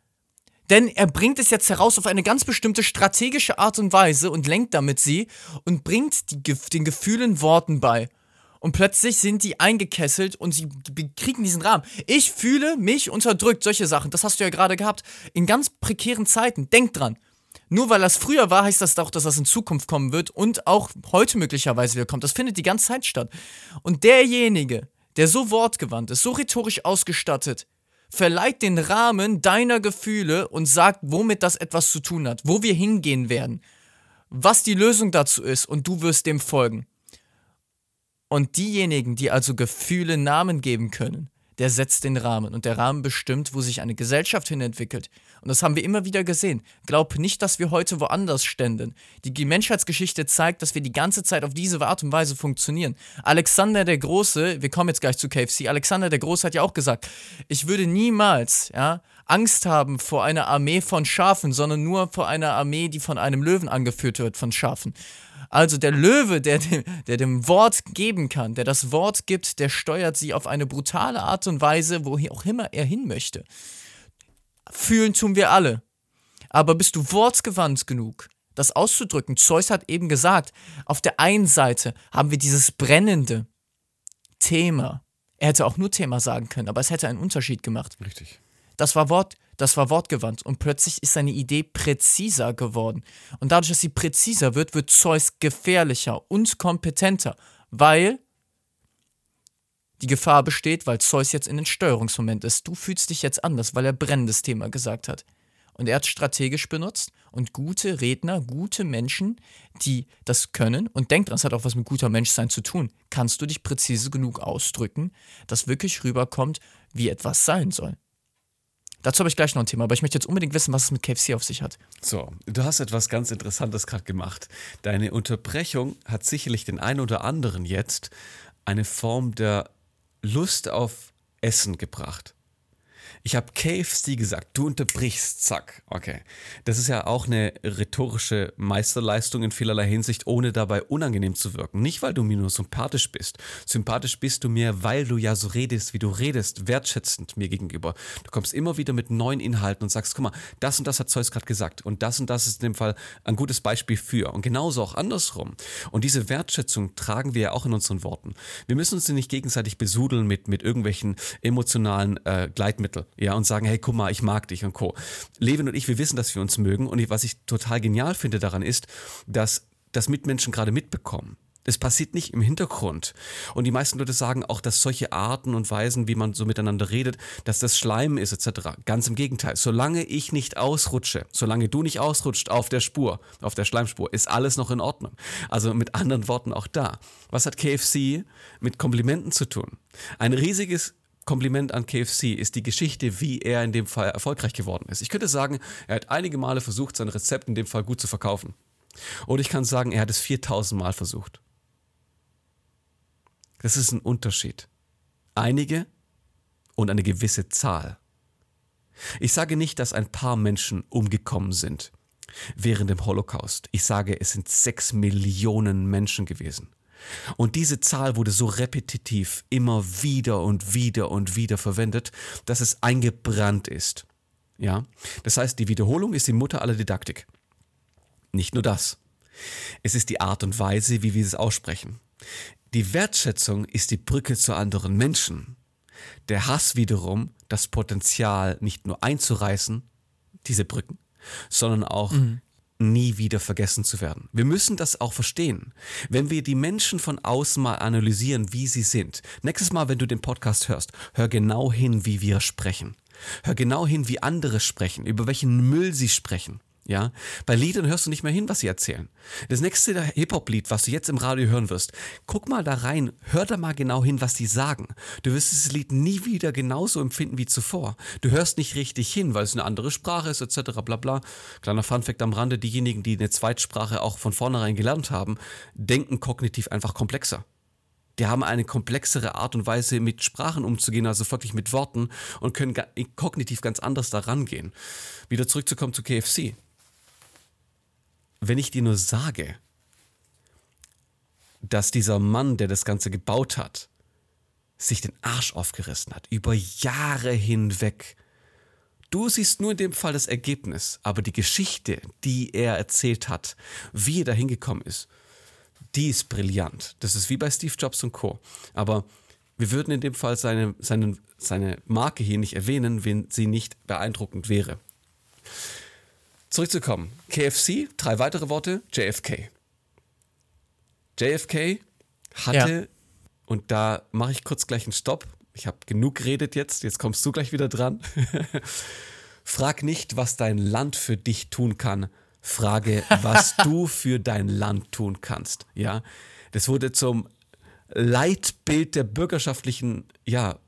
Denn er bringt es jetzt heraus auf eine ganz bestimmte strategische Art und Weise und lenkt damit sie und bringt die, den Gefühlen Worten bei und plötzlich sind die eingekesselt und sie kriegen diesen Rahmen. Ich fühle mich unterdrückt, solche Sachen, das hast du ja gerade gehabt, in ganz prekären Zeiten. Denk dran. Nur weil das früher war, heißt das auch, dass das in Zukunft kommen wird und auch heute möglicherweise wieder kommt. Das findet die ganze Zeit statt. Und derjenige, der so wortgewandt ist, so rhetorisch ausgestattet, verleiht den Rahmen deiner Gefühle und sagt, womit das etwas zu tun hat, wo wir hingehen werden, was die Lösung dazu ist und du wirst dem folgen. Und diejenigen, die also Gefühle Namen geben können, der setzt den Rahmen und der Rahmen bestimmt, wo sich eine Gesellschaft hin entwickelt. Und das haben wir immer wieder gesehen. Glaub nicht, dass wir heute woanders ständen. Die Menschheitsgeschichte zeigt, dass wir die ganze Zeit auf diese Art und Weise funktionieren. Alexander der Große, wir kommen jetzt gleich zu KFC, Alexander der Große hat ja auch gesagt, ich würde niemals, ja, Angst haben vor einer Armee von Schafen, sondern nur vor einer Armee, die von einem Löwen angeführt wird, von Schafen. Also der Löwe, der, der dem Wort geben kann, der das Wort gibt, der steuert sie auf eine brutale Art und Weise, wo auch immer er hin möchte. Fühlen tun wir alle. Aber bist du wortgewandt genug, das auszudrücken? Zeus hat eben gesagt, auf der einen Seite haben wir dieses brennende Thema. Er hätte auch nur Thema sagen können, aber es hätte einen Unterschied gemacht. Richtig. Das war Wort, das war wortgewandt und plötzlich ist seine Idee präziser geworden. Und dadurch, dass sie präziser wird, wird Zeus gefährlicher und kompetenter, weil die Gefahr besteht, weil Zeus jetzt in den Steuerungsmoment ist. Du fühlst dich jetzt anders, weil er brennendes Thema gesagt hat. Und er hat strategisch benutzt und gute Redner, gute Menschen, die das können und denkt dran, es hat auch was mit guter Menschsein zu tun. Kannst du dich präzise genug ausdrücken, dass wirklich rüberkommt, wie etwas sein soll? Dazu habe ich gleich noch ein Thema, aber ich möchte jetzt unbedingt wissen, was es mit KFC auf sich hat. So, du hast etwas ganz Interessantes gerade gemacht. Deine Unterbrechung hat sicherlich den einen oder anderen jetzt eine Form der Lust auf Essen gebracht. Ich habe KFC gesagt, du unterbrichst, zack. Okay. Das ist ja auch eine rhetorische Meisterleistung in vielerlei Hinsicht, ohne dabei unangenehm zu wirken. Nicht, weil du mir nur sympathisch bist. Sympathisch bist du mir, weil du ja so redest, wie du redest, wertschätzend mir gegenüber. Du kommst immer wieder mit neuen Inhalten und sagst, guck mal, das und das hat Zeus gerade gesagt und das und das ist in dem Fall ein gutes Beispiel für. Und genauso auch andersrum. Und diese Wertschätzung tragen wir ja auch in unseren Worten. Wir müssen uns nicht gegenseitig besudeln mit, mit irgendwelchen emotionalen äh, Gleitmitteln ja, und sagen, hey, guck mal, ich mag dich und Co. Levin und ich, wir wissen, dass wir uns mögen und was ich total genial finde daran ist, dass das Mitmenschen gerade mitbekommen. Es passiert nicht im Hintergrund. Und die meisten Leute sagen auch, dass solche Arten und Weisen, wie man so miteinander redet, dass das Schleim ist etc. Ganz im Gegenteil. Solange ich nicht ausrutsche, solange du nicht ausrutscht auf der Spur, auf der Schleimspur, ist alles noch in Ordnung. Also mit anderen Worten auch da. Was hat KFC mit Komplimenten zu tun? Ein riesiges Kompliment an KFC ist die Geschichte, wie er in dem Fall erfolgreich geworden ist. Ich könnte sagen, er hat einige Male versucht, sein Rezept in dem Fall gut zu verkaufen. Oder ich kann sagen, er hat es 4000 Mal versucht. Das ist ein Unterschied. Einige und eine gewisse Zahl. Ich sage nicht, dass ein paar Menschen umgekommen sind während dem Holocaust. Ich sage, es sind sechs Millionen Menschen gewesen. Und diese Zahl wurde so repetitiv immer wieder und wieder und wieder verwendet, dass es eingebrannt ist. Ja? Das heißt, die Wiederholung ist die Mutter aller Didaktik. Nicht nur das. Es ist die Art und Weise, wie wir es aussprechen. Die Wertschätzung ist die Brücke zu anderen Menschen. Der Hass wiederum das Potenzial, nicht nur einzureißen, diese Brücken, sondern auch mhm nie wieder vergessen zu werden. Wir müssen das auch verstehen. Wenn wir die Menschen von außen mal analysieren, wie sie sind. Nächstes Mal, wenn du den Podcast hörst, hör genau hin, wie wir sprechen. Hör genau hin, wie andere sprechen, über welchen Müll sie sprechen. Ja, bei Liedern hörst du nicht mehr hin, was sie erzählen. Das nächste Hip-Hop-Lied, was du jetzt im Radio hören wirst, guck mal da rein, hör da mal genau hin, was die sagen. Du wirst dieses Lied nie wieder genauso empfinden wie zuvor. Du hörst nicht richtig hin, weil es eine andere Sprache ist, etc. bla bla. Kleiner Funfact am Rande, diejenigen, die eine Zweitsprache auch von vornherein gelernt haben, denken kognitiv einfach komplexer die haben eine komplexere Art und Weise, mit Sprachen umzugehen, also wirklich mit Worten und können kognitiv ganz anders daran gehen. Wieder zurückzukommen zu KFC wenn ich dir nur sage, dass dieser Mann, der das Ganze gebaut hat, sich den Arsch aufgerissen hat, über Jahre hinweg. Du siehst nur in dem Fall das Ergebnis, aber die Geschichte, die er erzählt hat, wie er da hingekommen ist, die ist brillant. Das ist wie bei Steve Jobs und Co. Aber wir würden in dem Fall seine, seine, seine Marke hier nicht erwähnen, wenn sie nicht beeindruckend wäre. Zurückzukommen. KFC, drei weitere Worte, JFK. JFK hatte, ja. und da mache ich kurz gleich einen Stopp. Ich habe genug geredet jetzt, jetzt kommst du gleich wieder dran. Frag nicht, was dein Land für dich tun kann. Frage, was du für dein Land tun kannst. Ja, das wurde zum Leitbild der bürgerschaftlichen ja,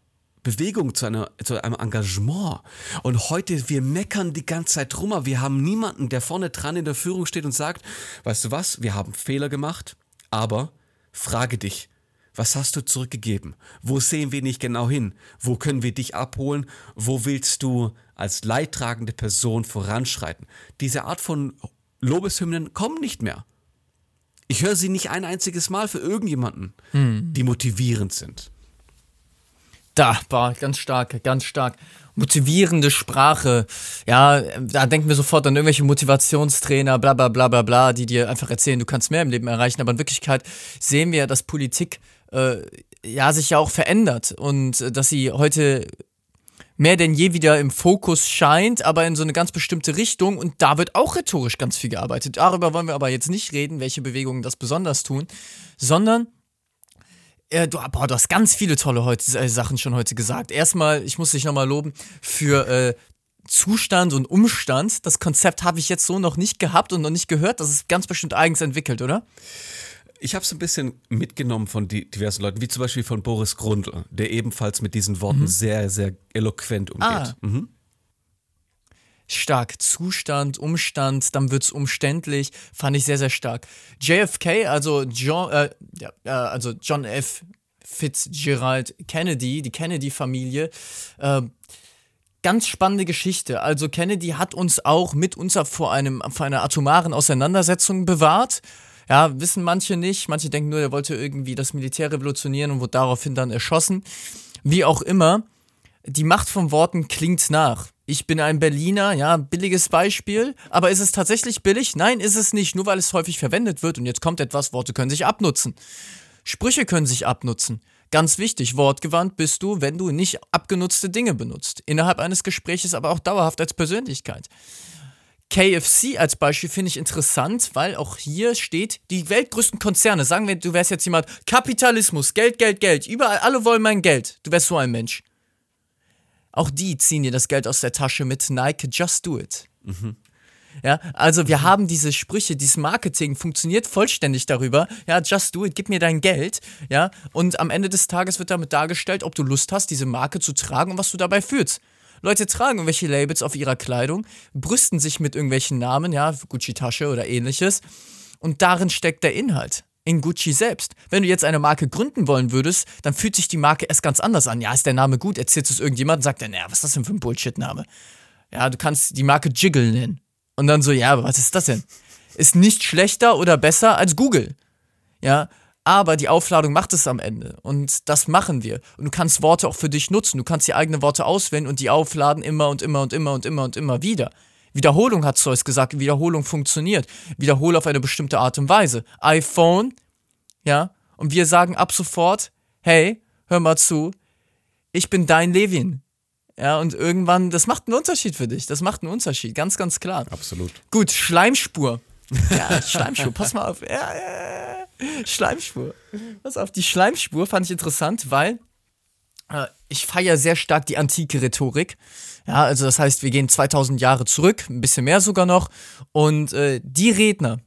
Bewegung, zu, einer, zu einem Engagement. Und heute, wir meckern die ganze Zeit aber wir haben niemanden, der vorne dran in der Führung steht und sagt, weißt du was, wir haben Fehler gemacht, aber frage dich, was hast du zurückgegeben? Wo sehen wir nicht genau hin? Wo können wir dich abholen? Wo willst du als leidtragende Person voranschreiten? Diese Art von Lobeshymnen kommen nicht mehr. Ich höre sie nicht ein einziges Mal für irgendjemanden, hm. die motivierend sind. Da, boah, ganz stark, ganz stark. Motivierende Sprache. Ja, da denken wir sofort an irgendwelche Motivationstrainer, bla bla bla bla bla, die dir einfach erzählen, du kannst mehr im Leben erreichen. Aber in Wirklichkeit sehen wir, dass Politik äh, ja sich ja auch verändert und äh, dass sie heute mehr denn je wieder im Fokus scheint, aber in so eine ganz bestimmte Richtung. Und da wird auch rhetorisch ganz viel gearbeitet. Darüber wollen wir aber jetzt nicht reden, welche Bewegungen das besonders tun, sondern äh, du, boah, du hast ganz viele tolle heute, äh, Sachen schon heute gesagt. Erstmal, ich muss dich nochmal loben für äh, Zustand und Umstand. Das Konzept habe ich jetzt so noch nicht gehabt und noch nicht gehört. Das ist ganz bestimmt eigens entwickelt, oder? Ich habe es ein bisschen mitgenommen von diversen Leuten, wie zum Beispiel von Boris Grundl, der ebenfalls mit diesen Worten mhm. sehr, sehr eloquent umgeht. Ah. Mhm stark. Zustand, Umstand, dann wird es umständlich. Fand ich sehr, sehr stark. JFK, also John, äh, ja, äh, also John F. Fitzgerald Kennedy, die Kennedy-Familie, äh, ganz spannende Geschichte. Also Kennedy hat uns auch mit uns vor, einem, vor einer atomaren Auseinandersetzung bewahrt. Ja, wissen manche nicht. Manche denken nur, er wollte irgendwie das Militär revolutionieren und wurde daraufhin dann erschossen. Wie auch immer, die Macht von Worten klingt nach. Ich bin ein Berliner, ja, billiges Beispiel. Aber ist es tatsächlich billig? Nein, ist es nicht, nur weil es häufig verwendet wird. Und jetzt kommt etwas, Worte können sich abnutzen. Sprüche können sich abnutzen. Ganz wichtig, wortgewandt bist du, wenn du nicht abgenutzte Dinge benutzt. Innerhalb eines Gespräches, aber auch dauerhaft als Persönlichkeit. KFC als Beispiel finde ich interessant, weil auch hier steht, die weltgrößten Konzerne, sagen wir, du wärst jetzt jemand, Kapitalismus, Geld, Geld, Geld, überall, alle wollen mein Geld. Du wärst so ein Mensch. Auch die ziehen dir das Geld aus der Tasche mit Nike, just do it. Mhm. Ja, also wir haben diese Sprüche, dieses Marketing funktioniert vollständig darüber. Ja, just do it, gib mir dein Geld. Ja, und am Ende des Tages wird damit dargestellt, ob du Lust hast, diese Marke zu tragen und was du dabei fühlst. Leute tragen irgendwelche Labels auf ihrer Kleidung, brüsten sich mit irgendwelchen Namen, ja, Gucci-Tasche oder ähnliches. Und darin steckt der Inhalt. In Gucci selbst. Wenn du jetzt eine Marke gründen wollen würdest, dann fühlt sich die Marke erst ganz anders an. Ja, ist der Name gut? Erzählst du es irgendjemandem, sagt er, naja, was ist das denn für ein Bullshit-Name? Ja, du kannst die Marke Jiggle nennen. Und dann so, ja, aber was ist das denn? Ist nicht schlechter oder besser als Google. Ja, aber die Aufladung macht es am Ende. Und das machen wir. Und du kannst Worte auch für dich nutzen. Du kannst die eigenen Worte auswählen und die aufladen immer und immer und immer und immer und immer wieder. Wiederholung hat Zeus gesagt, Wiederholung funktioniert. Wiederhole auf eine bestimmte Art und Weise. iPhone, ja, und wir sagen ab sofort, hey, hör mal zu, ich bin dein Levin. Ja, und irgendwann, das macht einen Unterschied für dich. Das macht einen Unterschied, ganz, ganz klar. Absolut. Gut, Schleimspur. Ja, Schleimspur, pass mal auf. Ja, ja, ja. Schleimspur. Pass auf, die Schleimspur fand ich interessant, weil äh, ich feiere sehr stark die antike Rhetorik. Ja, also das heißt, wir gehen 2000 Jahre zurück, ein bisschen mehr sogar noch. Und äh, die Redner,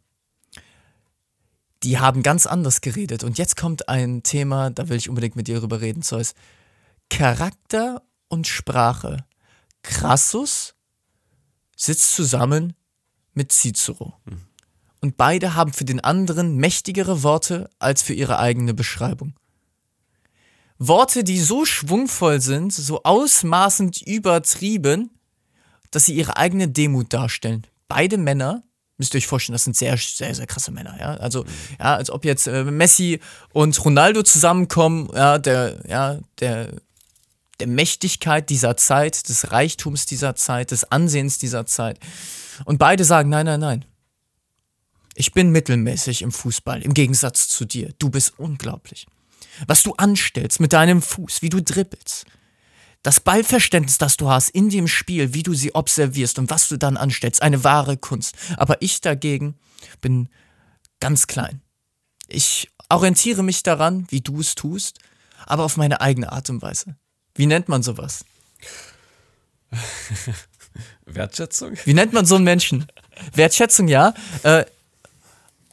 die haben ganz anders geredet. Und jetzt kommt ein Thema, da will ich unbedingt mit dir drüber reden, Zeus. Charakter und Sprache. Crassus sitzt zusammen mit Cicero. Mhm. Und beide haben für den anderen mächtigere Worte als für ihre eigene Beschreibung. Worte, die so schwungvoll sind, so ausmaßend übertrieben, dass sie ihre eigene Demut darstellen. Beide Männer, müsst ihr euch vorstellen, das sind sehr, sehr, sehr krasse Männer, ja. Also, ja, als ob jetzt äh, Messi und Ronaldo zusammenkommen, ja, der, ja, der der Mächtigkeit dieser Zeit, des Reichtums dieser Zeit, des Ansehens dieser Zeit. Und beide sagen, nein, nein, nein. Ich bin mittelmäßig im Fußball, im Gegensatz zu dir. Du bist unglaublich. Was du anstellst mit deinem Fuß, wie du dribbelst. Das Ballverständnis, das du hast in dem Spiel, wie du sie observierst und was du dann anstellst, eine wahre Kunst. Aber ich dagegen bin ganz klein. Ich orientiere mich daran, wie du es tust, aber auf meine eigene Art und Weise. Wie nennt man sowas? Wertschätzung? Wie nennt man so einen Menschen? Wertschätzung, ja. Äh,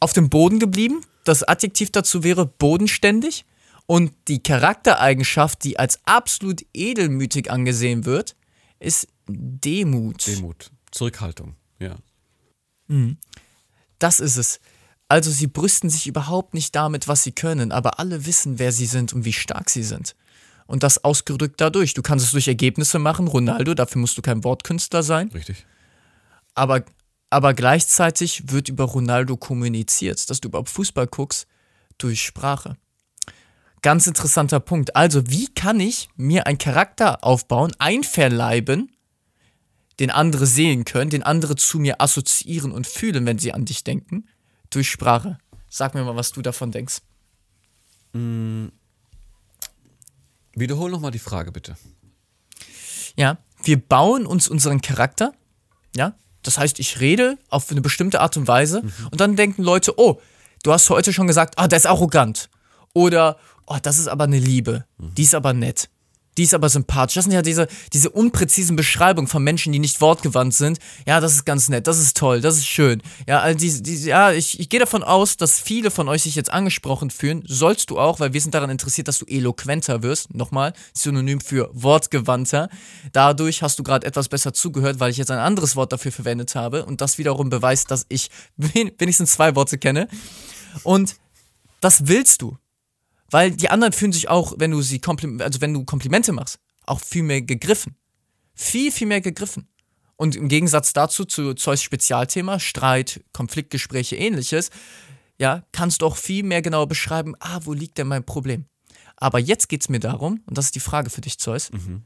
auf dem Boden geblieben. Das Adjektiv dazu wäre bodenständig. Und die Charaktereigenschaft, die als absolut edelmütig angesehen wird, ist Demut. Demut. Zurückhaltung, ja. Mhm. Das ist es. Also sie brüsten sich überhaupt nicht damit, was sie können, aber alle wissen, wer sie sind und wie stark sie sind und das ausgedrückt dadurch. Du kannst es durch Ergebnisse machen, Ronaldo, dafür musst du kein Wortkünstler sein. Richtig. Aber, aber gleichzeitig wird über Ronaldo kommuniziert, dass du überhaupt Fußball guckst, durch Sprache. Ganz interessanter Punkt. Also, wie kann ich mir einen Charakter aufbauen, einverleiben, den andere sehen können, den andere zu mir assoziieren und fühlen, wenn sie an dich denken, durch Sprache? Sag mir mal, was du davon denkst. Mm, Wiederhol nochmal die Frage, bitte. Ja, wir bauen uns unseren Charakter, ja, das heißt, ich rede auf eine bestimmte Art und Weise mhm. und dann denken Leute, oh, du hast heute schon gesagt, ah, der ist arrogant. Oder, oh, das ist aber eine Liebe, die ist aber nett die ist aber sympathisch. Das sind ja diese, diese unpräzisen Beschreibungen von Menschen, die nicht wortgewandt sind. Ja, das ist ganz nett, das ist toll, das ist schön. Ja, also die, die, ja ich, ich gehe davon aus, dass viele von euch sich jetzt angesprochen fühlen. Sollst du auch, weil wir sind daran interessiert, dass du eloquenter wirst. Nochmal, Synonym für wortgewandter. Dadurch hast du gerade etwas besser zugehört, weil ich jetzt ein anderes Wort dafür verwendet habe. Und das wiederum beweist, dass ich wenigstens zwei Worte kenne. Und das willst du. Weil die anderen fühlen sich auch, wenn du sie also wenn du Komplimente machst, auch viel mehr gegriffen. viel, viel mehr gegriffen. Und im Gegensatz dazu zu Zeus Spezialthema, Streit, Konfliktgespräche, ähnliches, ja, kannst du auch viel mehr genau beschreiben, ah, wo liegt denn mein Problem? Aber jetzt geht es mir darum, und das ist die Frage für dich, Zeus, mhm.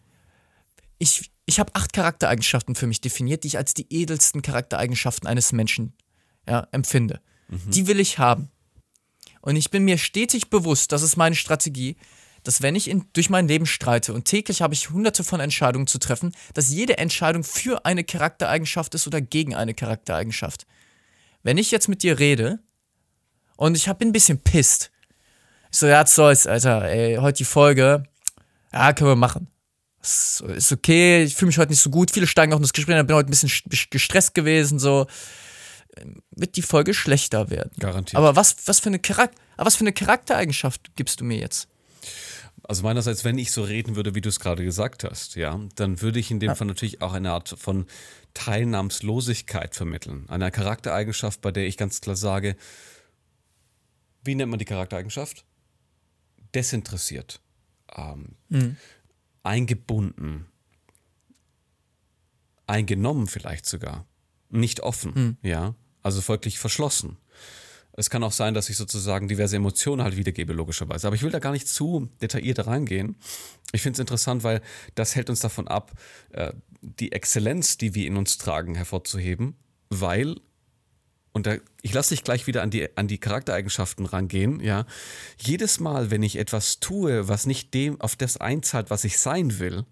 ich, ich habe acht Charaktereigenschaften für mich definiert, die ich als die edelsten Charaktereigenschaften eines Menschen ja, empfinde. Mhm. Die will ich haben. Und ich bin mir stetig bewusst, das ist meine Strategie, dass wenn ich in, durch mein Leben streite und täglich habe ich hunderte von Entscheidungen zu treffen, dass jede Entscheidung für eine Charaktereigenschaft ist oder gegen eine Charaktereigenschaft. Wenn ich jetzt mit dir rede und ich bin ein bisschen pisst, ich so, ja, Zeus, Alter, ey, heute die Folge, ja, können wir machen. Ist okay, ich fühle mich heute nicht so gut. Viele steigen auch in das Gespräch, ich bin heute ein bisschen gestresst gewesen, so wird die Folge schlechter werden. Garantiert. Aber was, was, für eine Charakter, was für eine Charaktereigenschaft gibst du mir jetzt? Also meinerseits, wenn ich so reden würde, wie du es gerade gesagt hast, ja, dann würde ich in dem ja. Fall natürlich auch eine Art von Teilnahmslosigkeit vermitteln. Eine Charaktereigenschaft, bei der ich ganz klar sage, wie nennt man die Charaktereigenschaft? Desinteressiert, ähm, mhm. eingebunden, eingenommen vielleicht sogar, nicht offen, mhm. ja, also folglich verschlossen. Es kann auch sein, dass ich sozusagen diverse Emotionen halt wiedergebe, logischerweise. Aber ich will da gar nicht zu detailliert reingehen. Ich finde es interessant, weil das hält uns davon ab, äh, die Exzellenz, die wir in uns tragen, hervorzuheben, weil, und da, ich lasse dich gleich wieder an die, an die Charaktereigenschaften rangehen, ja, jedes Mal, wenn ich etwas tue, was nicht dem auf das einzahlt, was ich sein will,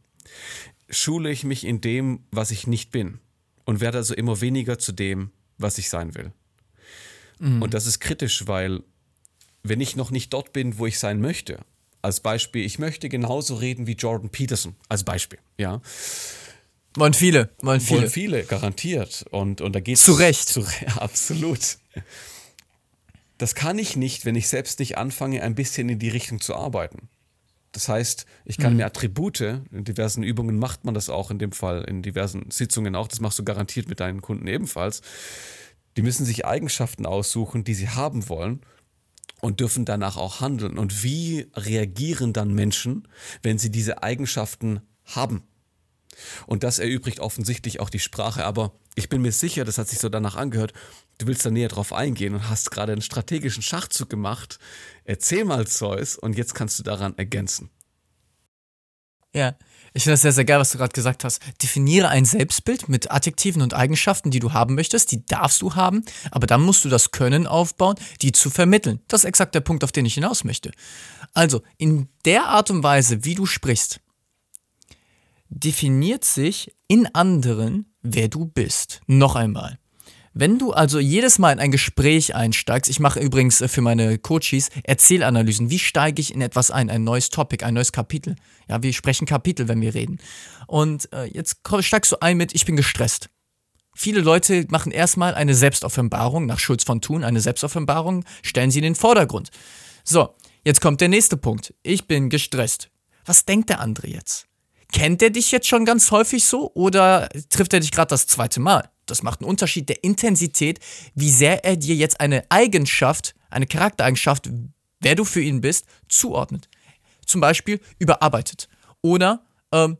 schule ich mich in dem, was ich nicht bin und werde also immer weniger zu dem, was ich sein will. Mhm. Und das ist kritisch, weil wenn ich noch nicht dort bin, wo ich sein möchte, als Beispiel, ich möchte genauso reden wie Jordan Peterson, als Beispiel, ja. Wollen viele, wollen viele. Wollen viele, garantiert. Und, und da geht Zu Recht. Zu, absolut. Das kann ich nicht, wenn ich selbst nicht anfange, ein bisschen in die Richtung zu arbeiten. Das heißt, ich kann mhm. mir Attribute, in diversen Übungen macht man das auch, in dem Fall, in diversen Sitzungen auch, das machst du garantiert mit deinen Kunden ebenfalls. Die müssen sich Eigenschaften aussuchen, die sie haben wollen und dürfen danach auch handeln. Und wie reagieren dann Menschen, wenn sie diese Eigenschaften haben? Und das erübrigt offensichtlich auch die Sprache. Aber ich bin mir sicher, das hat sich so danach angehört, du willst da näher drauf eingehen und hast gerade einen strategischen Schachzug gemacht. Erzähl mal Zeus und jetzt kannst du daran ergänzen. Ja, ich finde das sehr, sehr geil, was du gerade gesagt hast. Definiere ein Selbstbild mit Adjektiven und Eigenschaften, die du haben möchtest. Die darfst du haben, aber dann musst du das Können aufbauen, die zu vermitteln. Das ist exakt der Punkt, auf den ich hinaus möchte. Also, in der Art und Weise, wie du sprichst, definiert sich in anderen, wer du bist. Noch einmal. Wenn du also jedes Mal in ein Gespräch einsteigst, ich mache übrigens äh, für meine Coaches Erzählanalysen, wie steige ich in etwas ein, ein neues Topic, ein neues Kapitel. Ja, wir sprechen Kapitel, wenn wir reden. Und äh, jetzt steigst du ein mit, ich bin gestresst. Viele Leute machen erstmal eine Selbstoffenbarung, nach Schulz von Thun, eine Selbstoffenbarung, stellen sie in den Vordergrund. So, jetzt kommt der nächste Punkt. Ich bin gestresst. Was denkt der andere jetzt? Kennt er dich jetzt schon ganz häufig so oder trifft er dich gerade das zweite Mal? Das macht einen Unterschied der Intensität, wie sehr er dir jetzt eine Eigenschaft, eine Charaktereigenschaft, wer du für ihn bist, zuordnet. Zum Beispiel überarbeitet oder ähm,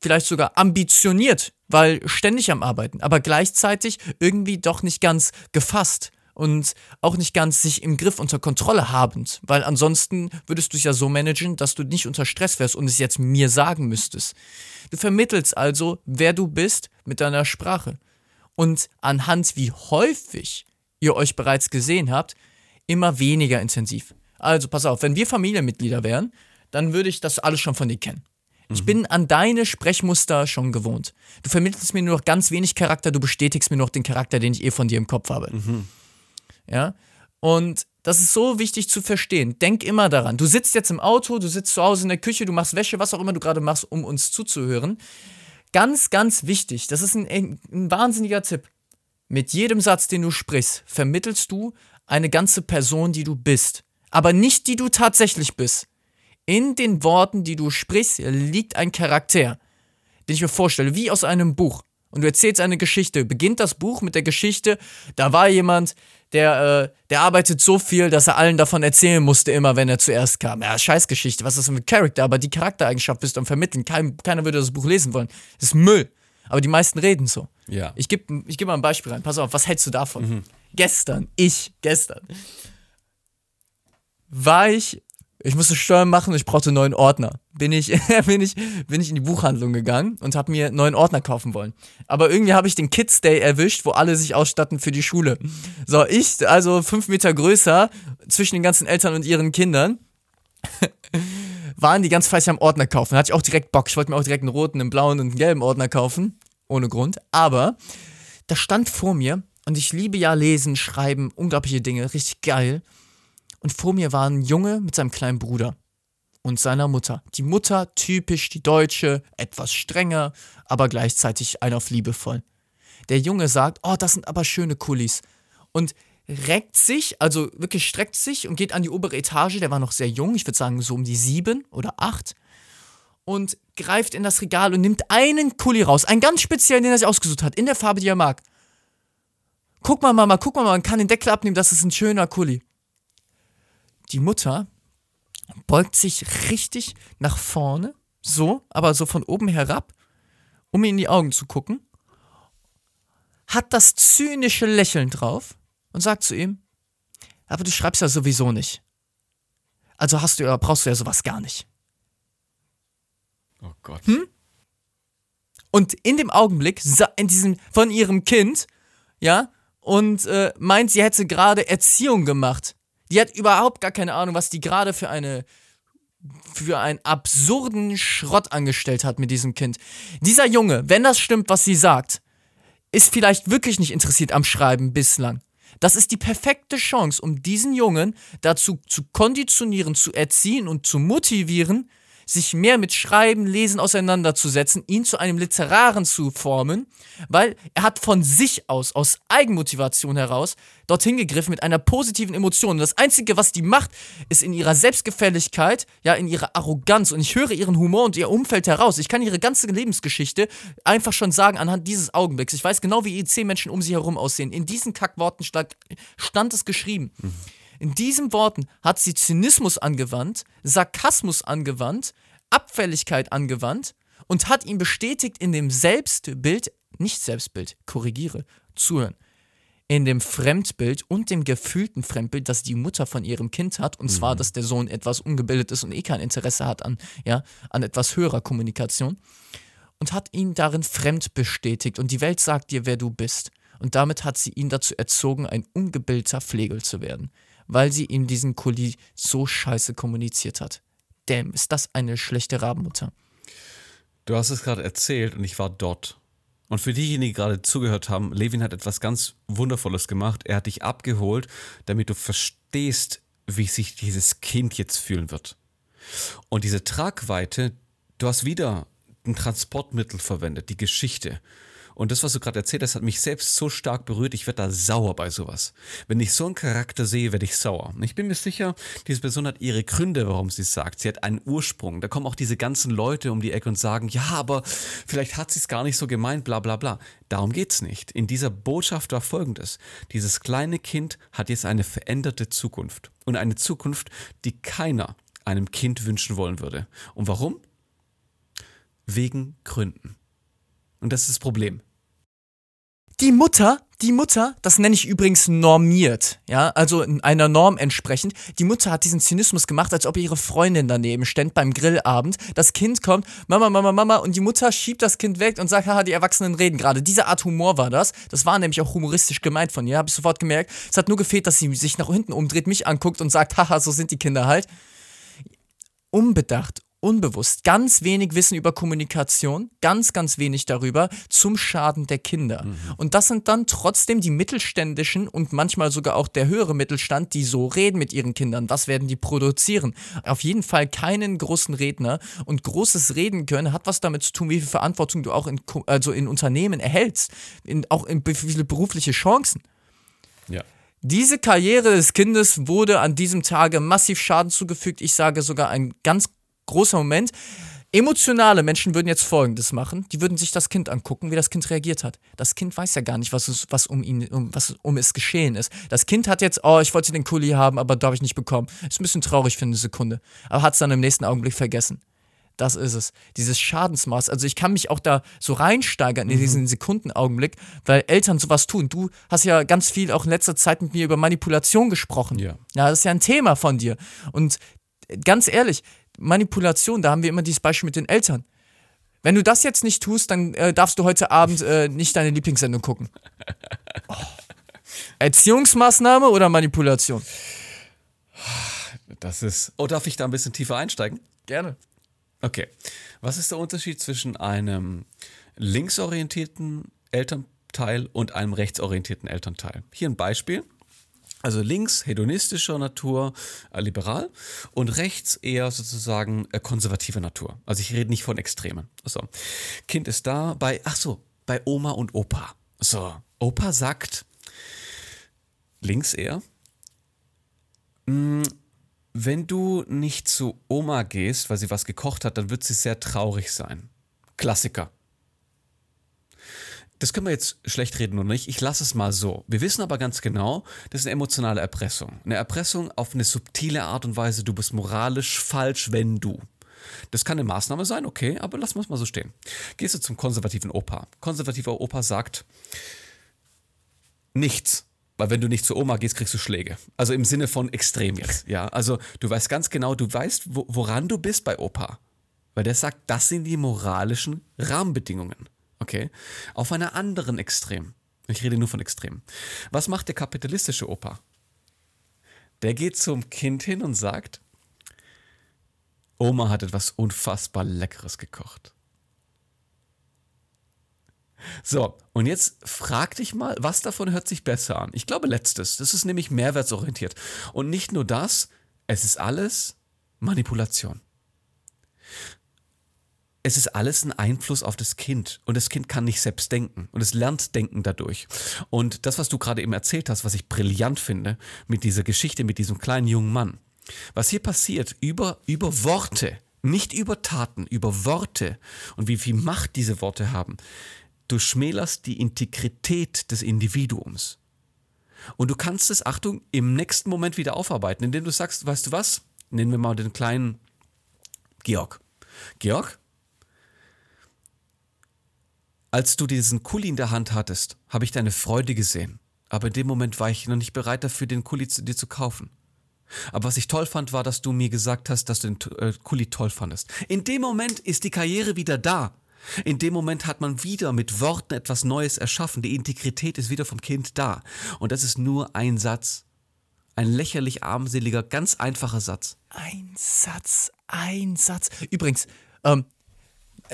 vielleicht sogar ambitioniert, weil ständig am Arbeiten, aber gleichzeitig irgendwie doch nicht ganz gefasst und auch nicht ganz sich im Griff unter Kontrolle habend, weil ansonsten würdest du es ja so managen, dass du nicht unter Stress wärst und es jetzt mir sagen müsstest. Du vermittelst also, wer du bist mit deiner Sprache und anhand wie häufig ihr euch bereits gesehen habt, immer weniger intensiv. Also pass auf, wenn wir Familienmitglieder wären, dann würde ich das alles schon von dir kennen. Mhm. Ich bin an deine Sprechmuster schon gewohnt. Du vermittelst mir nur noch ganz wenig Charakter, du bestätigst mir noch den Charakter, den ich eh von dir im Kopf habe. Mhm. Ja? Und das ist so wichtig zu verstehen. Denk immer daran. Du sitzt jetzt im Auto, du sitzt zu Hause in der Küche, du machst Wäsche, was auch immer du gerade machst, um uns zuzuhören. Ganz, ganz wichtig, das ist ein, ein, wahnsinniger Tipp. Mit jedem Satz, den du sprichst, vermittelst du eine ganze Person, die du bist. Aber nicht die du tatsächlich bist. In den Worten, die du sprichst, liegt ein Charakter, den ich mir vorstelle, wie aus einem Buch. Und du erzählst eine Geschichte. Beginnt das Buch mit der Geschichte, da war jemand, der, äh, der arbeitet so viel, dass er allen davon erzählen musste, immer wenn er zuerst kam. Ja, Scheißgeschichte, was ist das mit Charakter? Aber die Charaktereigenschaft bist du am Vermitteln. Kein, keiner würde das Buch lesen wollen. Das ist Müll. Aber die meisten reden so. Ja. Ich gebe ich geb mal ein Beispiel rein. Pass auf, was hältst du davon? Mhm. Gestern, ich, gestern, war ich ich musste Steuern machen und ich brauchte einen neuen Ordner. Bin ich, bin ich, bin ich in die Buchhandlung gegangen und habe mir einen neuen Ordner kaufen wollen. Aber irgendwie habe ich den Kids Day erwischt, wo alle sich ausstatten für die Schule. So, ich, also fünf Meter größer, zwischen den ganzen Eltern und ihren Kindern, waren die ganz fleißig am Ordner kaufen. Da hatte ich auch direkt Bock. Ich wollte mir auch direkt einen roten, einen blauen und einen gelben Ordner kaufen. Ohne Grund. Aber da stand vor mir, und ich liebe ja lesen, schreiben, unglaubliche Dinge, richtig geil und vor mir war ein Junge mit seinem kleinen Bruder und seiner Mutter. Die Mutter typisch die Deutsche, etwas strenger, aber gleichzeitig ein auf liebevoll. Der Junge sagt, oh, das sind aber schöne Kulis und reckt sich, also wirklich streckt sich und geht an die obere Etage, der war noch sehr jung, ich würde sagen so um die sieben oder acht und greift in das Regal und nimmt einen Kuli raus, einen ganz speziellen, den er sich ausgesucht hat, in der Farbe, die er mag. Guck mal, Mama, guck mal, man kann den Deckel abnehmen, das ist ein schöner Kuli die Mutter beugt sich richtig nach vorne, so, aber so von oben herab, um ihm in die Augen zu gucken, hat das zynische Lächeln drauf und sagt zu ihm, aber du schreibst ja sowieso nicht. Also hast du ja, brauchst du ja sowas gar nicht. Oh Gott. Hm? Und in dem Augenblick, in diesem, von ihrem Kind, ja, und äh, meint, sie hätte gerade Erziehung gemacht. Die hat überhaupt gar keine Ahnung, was die gerade für eine für einen absurden Schrott angestellt hat mit diesem Kind. Dieser Junge, wenn das stimmt, was sie sagt, ist vielleicht wirklich nicht interessiert am Schreiben bislang. Das ist die perfekte Chance, um diesen Jungen dazu zu konditionieren, zu erziehen und zu motivieren, sich mehr mit Schreiben, Lesen auseinanderzusetzen, ihn zu einem Literaren zu formen, weil er hat von sich aus, aus Eigenmotivation heraus, dorthin gegriffen mit einer positiven Emotion. Und das Einzige, was die macht, ist in ihrer Selbstgefälligkeit, ja, in ihrer Arroganz. Und ich höre ihren Humor und ihr Umfeld heraus. Ich kann ihre ganze Lebensgeschichte einfach schon sagen anhand dieses Augenblicks. Ich weiß genau, wie IC-Menschen um sie herum aussehen. In diesen Kackworten stand, stand es geschrieben. Mhm. In diesen Worten hat sie Zynismus angewandt, Sarkasmus angewandt, Abfälligkeit angewandt und hat ihn bestätigt in dem Selbstbild, nicht Selbstbild, korrigiere, zuhören, in dem Fremdbild und dem gefühlten Fremdbild, das die Mutter von ihrem Kind hat, und mhm. zwar, dass der Sohn etwas ungebildet ist und eh kein Interesse hat an, ja, an etwas höherer Kommunikation, und hat ihn darin fremd bestätigt und die Welt sagt dir, wer du bist. Und damit hat sie ihn dazu erzogen, ein ungebildeter Pflegel zu werden weil sie ihm diesen Kuli so scheiße kommuniziert hat. Damn, ist das eine schlechte Rabenmutter. Du hast es gerade erzählt und ich war dort. Und für diejenigen, die gerade zugehört haben, Levin hat etwas ganz Wundervolles gemacht. Er hat dich abgeholt, damit du verstehst, wie sich dieses Kind jetzt fühlen wird. Und diese Tragweite, du hast wieder ein Transportmittel verwendet, die Geschichte. Und das, was du gerade erzählt hast, hat mich selbst so stark berührt, ich werde da sauer bei sowas. Wenn ich so einen Charakter sehe, werde ich sauer. Ich bin mir sicher, diese Person hat ihre Gründe, warum sie es sagt. Sie hat einen Ursprung. Da kommen auch diese ganzen Leute um die Ecke und sagen, ja, aber vielleicht hat sie es gar nicht so gemeint, bla bla bla. Darum geht es nicht. In dieser Botschaft war folgendes. Dieses kleine Kind hat jetzt eine veränderte Zukunft. Und eine Zukunft, die keiner einem Kind wünschen wollen würde. Und warum? Wegen Gründen. Und das ist das Problem. Die Mutter, die Mutter, das nenne ich übrigens normiert, ja, also in einer Norm entsprechend. Die Mutter hat diesen Zynismus gemacht, als ob ihre Freundin daneben stand beim Grillabend. Das Kind kommt, Mama, Mama, Mama, und die Mutter schiebt das Kind weg und sagt, haha, die Erwachsenen reden gerade. Diese Art Humor war das. Das war nämlich auch humoristisch gemeint von ihr, habe ich sofort gemerkt. Es hat nur gefehlt, dass sie sich nach hinten umdreht, mich anguckt und sagt, haha, so sind die Kinder halt. Unbedacht, unbewusst ganz wenig Wissen über Kommunikation, ganz, ganz wenig darüber, zum Schaden der Kinder. Mhm. Und das sind dann trotzdem die mittelständischen und manchmal sogar auch der höhere Mittelstand, die so reden mit ihren Kindern. Was werden die produzieren? Auf jeden Fall keinen großen Redner. Und großes Reden können hat was damit zu tun, wie viel Verantwortung du auch in, also in Unternehmen erhältst, in, auch in wie viele berufliche Chancen. Ja. Diese Karriere des Kindes wurde an diesem Tage massiv Schaden zugefügt. Ich sage sogar ein ganz großer Moment. Emotionale Menschen würden jetzt Folgendes machen. Die würden sich das Kind angucken, wie das Kind reagiert hat. Das Kind weiß ja gar nicht, was, es, was, um, ihn, um, was um es geschehen ist. Das Kind hat jetzt, oh, ich wollte den Kuli haben, aber da habe ich nicht bekommen. Ist ein bisschen traurig für eine Sekunde. Aber hat es dann im nächsten Augenblick vergessen. Das ist es. Dieses Schadensmaß. Also ich kann mich auch da so reinsteigern in mhm. diesen Sekundenaugenblick, weil Eltern sowas tun. Du hast ja ganz viel auch in letzter Zeit mit mir über Manipulation gesprochen. Ja. Ja, das ist ja ein Thema von dir. Und ganz ehrlich, Manipulation, da haben wir immer dieses Beispiel mit den Eltern. Wenn du das jetzt nicht tust, dann äh, darfst du heute Abend äh, nicht deine Lieblingssendung gucken. Oh. Erziehungsmaßnahme oder Manipulation? Das ist. Oh, darf ich da ein bisschen tiefer einsteigen? Gerne. Okay. Was ist der Unterschied zwischen einem linksorientierten Elternteil und einem rechtsorientierten Elternteil? Hier ein Beispiel. Also links hedonistischer Natur, äh, liberal und rechts eher sozusagen äh, konservative Natur. Also ich rede nicht von Extremen. So. Kind ist da bei, ach so, bei Oma und Opa. So, Opa sagt, links eher, mh, hm, wenn du nicht zu Oma gehst, weil sie was gekocht hat, dann wird sie sehr traurig sein. Klassiker das können wir jetzt schlecht reden oder nicht. Ich lasse es mal so. Wir wissen aber ganz genau, das ist eine emotionale Erpressung. Eine Erpressung auf eine subtile Art und Weise. Du bist moralisch falsch, wenn du. Das kann eine Maßnahme sein, okay, aber lassen wir es mal so stehen. Gehst du zum konservativen Opa. Konservativer Opa sagt nichts. Weil wenn du nicht zur Oma gehst, kriegst du Schläge. Also im Sinne von extrem jetzt. Ja, also du weißt ganz genau, du weißt, woran du bist bei Opa. Weil der sagt, das sind die moralischen Rahmenbedingungen. Okay? Auf einer anderen Extrem. Ich rede nur von Extrem. Was macht der kapitalistische Opa? Der geht zum Kind hin und sagt, Oma hat etwas unfassbar Leckeres gekocht. So, und jetzt frag dich mal, was davon hört sich besser an? Ich glaube letztes. Das ist nämlich mehrwertsorientiert. Und nicht nur das, es ist alles Manipulation es ist alles ein Einfluss auf das Kind und das Kind kann nicht selbst denken und es lernt denken dadurch. Und das, was du gerade eben erzählt hast, was ich brillant finde mit dieser Geschichte, mit diesem kleinen jungen Mann, was hier passiert über, über Worte, nicht über Taten, über Worte und wie viel Macht diese Worte haben, du schmälerst die Integrität des Individuums. Und du kannst es, Achtung, im nächsten Moment wieder aufarbeiten, indem du sagst, weißt du was? Nennen wir mal den kleinen Georg. Georg, als du diesen Kuli in der Hand hattest, habe ich deine Freude gesehen. Aber in dem Moment war ich noch nicht bereit dafür, den Kuli zu, dir zu kaufen. Aber was ich toll fand, war, dass du mir gesagt hast, dass du den äh, Kuli toll fandest. In dem Moment ist die Karriere wieder da. In dem Moment hat man wieder mit Worten etwas Neues erschaffen. Die Integrität ist wieder vom Kind da. Und das ist nur ein Satz. Ein lächerlich armseliger, ganz einfacher Satz. Ein Satz, ein Satz. Übrigens, ähm,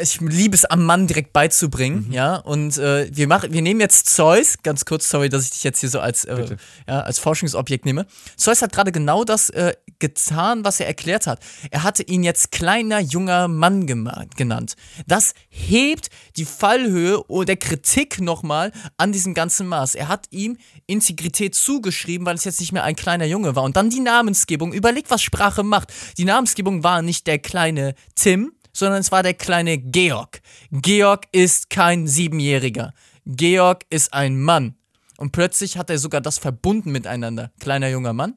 ich liebe es am Mann direkt beizubringen, mhm. ja. Und äh, wir machen, wir nehmen jetzt Zeus, ganz kurz, sorry, dass ich dich jetzt hier so als, äh, ja, als Forschungsobjekt nehme. Zeus hat gerade genau das äh, getan, was er erklärt hat. Er hatte ihn jetzt kleiner junger Mann genannt. Das hebt die Fallhöhe der Kritik nochmal an diesem ganzen Maß. Er hat ihm Integrität zugeschrieben, weil es jetzt nicht mehr ein kleiner Junge war. Und dann die Namensgebung. Überleg, was Sprache macht. Die Namensgebung war nicht der kleine Tim, sondern es war der kleine Georg. Georg ist kein Siebenjähriger. Georg ist ein Mann. Und plötzlich hat er sogar das verbunden miteinander. Kleiner junger Mann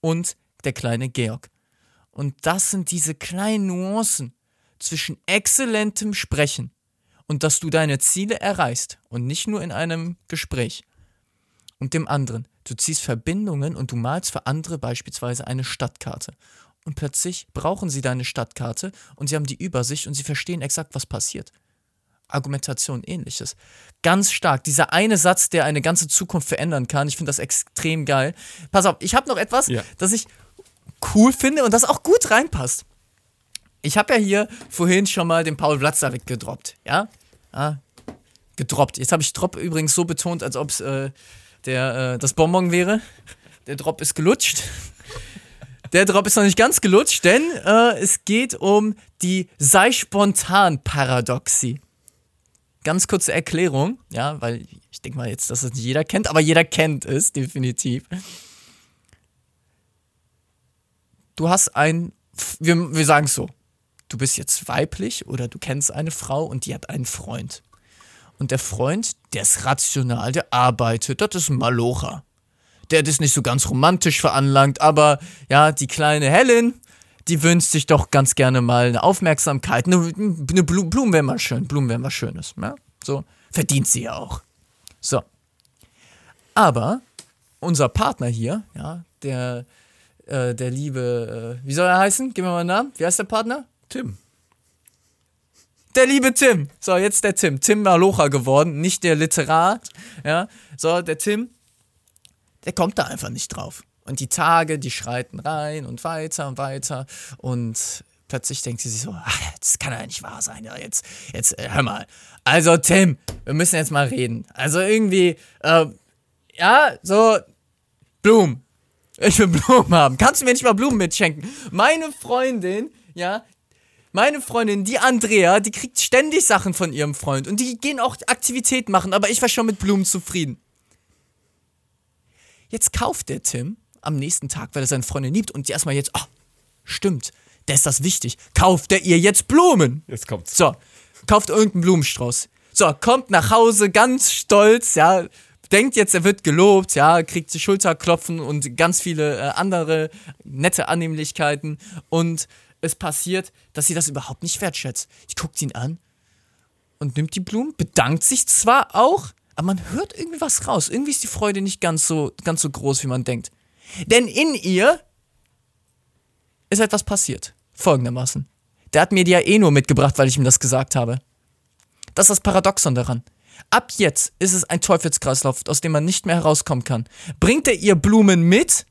und der kleine Georg. Und das sind diese kleinen Nuancen zwischen exzellentem Sprechen und dass du deine Ziele erreichst und nicht nur in einem Gespräch und dem anderen. Du ziehst Verbindungen und du malst für andere beispielsweise eine Stadtkarte und plötzlich brauchen sie deine Stadtkarte und sie haben die Übersicht und sie verstehen exakt, was passiert. Argumentation ähnliches. Ganz stark. Dieser eine Satz, der eine ganze Zukunft verändern kann. Ich finde das extrem geil. Pass auf, ich habe noch etwas, ja. das ich cool finde und das auch gut reinpasst. Ich habe ja hier vorhin schon mal den Paul Watzlawick gedroppt, ja? Ah, gedroppt. Jetzt habe ich Drop übrigens so betont, als ob es äh, äh, das Bonbon wäre. Der Drop ist gelutscht. Der Drop ist noch nicht ganz gelutscht, denn äh, es geht um die sei spontan Paradoxie. Ganz kurze Erklärung, ja, weil ich denke mal jetzt, dass es nicht jeder kennt, aber jeder kennt es definitiv. Du hast ein, wir, wir sagen es so, du bist jetzt weiblich oder du kennst eine Frau und die hat einen Freund. Und der Freund, der ist rational, der arbeitet, das ist ein Malocher. Der ist nicht so ganz romantisch veranlangt, aber ja, die kleine Helen, die wünscht sich doch ganz gerne mal eine Aufmerksamkeit. Eine, eine Blume, Blumen wäre mal schön, Blumen wären mal Schönes. Ja? So, verdient sie ja auch. So. Aber unser Partner hier, ja, der, äh, der liebe, äh, wie soll er heißen? Gib mir mal einen Namen. Wie heißt der Partner? Tim. Der liebe Tim. So, jetzt der Tim. Tim Malocha geworden, nicht der Literat. Ja, so, der Tim, der kommt da einfach nicht drauf. Und die Tage, die schreiten rein und weiter und weiter. Und plötzlich denkt sie sich so, ach, das kann ja nicht wahr sein. Ja, jetzt, jetzt, äh, hör mal. Also, Tim, wir müssen jetzt mal reden. Also irgendwie, äh, ja, so, Blumen. Ich will Blumen haben. Kannst du mir nicht mal Blumen mitschenken? Meine Freundin, ja, meine Freundin, die Andrea, die kriegt ständig Sachen von ihrem Freund und die gehen auch Aktivitäten machen, aber ich war schon mit Blumen zufrieden. Jetzt kauft der Tim am nächsten Tag, weil er seine Freundin liebt und die erstmal jetzt, oh, stimmt, der ist das wichtig. Kauft er ihr jetzt Blumen? Jetzt kommt's. So, kauft irgendeinen Blumenstrauß. So, kommt nach Hause ganz stolz, ja, denkt jetzt, er wird gelobt, ja, kriegt die Schulterklopfen und ganz viele äh, andere nette Annehmlichkeiten und es passiert, dass sie das überhaupt nicht wertschätzt. Die guckt ihn an und nimmt die Blumen, bedankt sich zwar auch, aber man hört irgendwie was raus. Irgendwie ist die Freude nicht ganz so, ganz so groß, wie man denkt. Denn in ihr ist etwas passiert. Folgendermaßen. Der hat mir die ja eh nur mitgebracht, weil ich ihm das gesagt habe. Das ist das Paradoxon daran. Ab jetzt ist es ein Teufelskreislauf, aus dem man nicht mehr herauskommen kann. Bringt er ihr Blumen mit,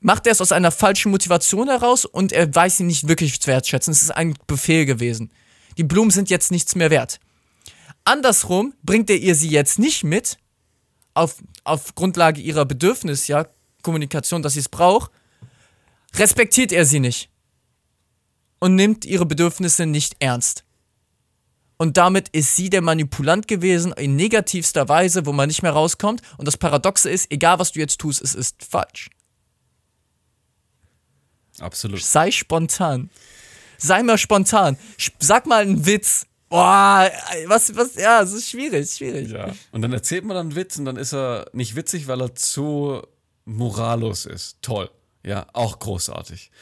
macht er es aus einer falschen Motivation heraus und er weiß sie nicht wirklich zu wertschätzen. Es ist ein Befehl gewesen. Die Blumen sind jetzt nichts mehr wert. Andersrum bringt er ihr sie jetzt nicht mit, auf, auf Grundlage ihrer Bedürfnis, ja, Kommunikation, dass sie es braucht, respektiert er sie nicht und nimmt ihre Bedürfnisse nicht ernst. Und damit ist sie der Manipulant gewesen in negativster Weise, wo man nicht mehr rauskommt. Und das Paradoxe ist, egal was du jetzt tust, es ist falsch. Absolut. Sei spontan. Sei mal spontan. Sag mal einen Witz. Boah, was, was, ja, es ist schwierig, schwierig. Ja. Und dann erzählt man dann Witz und dann ist er nicht witzig, weil er zu morallos ist. Toll. Ja, auch großartig.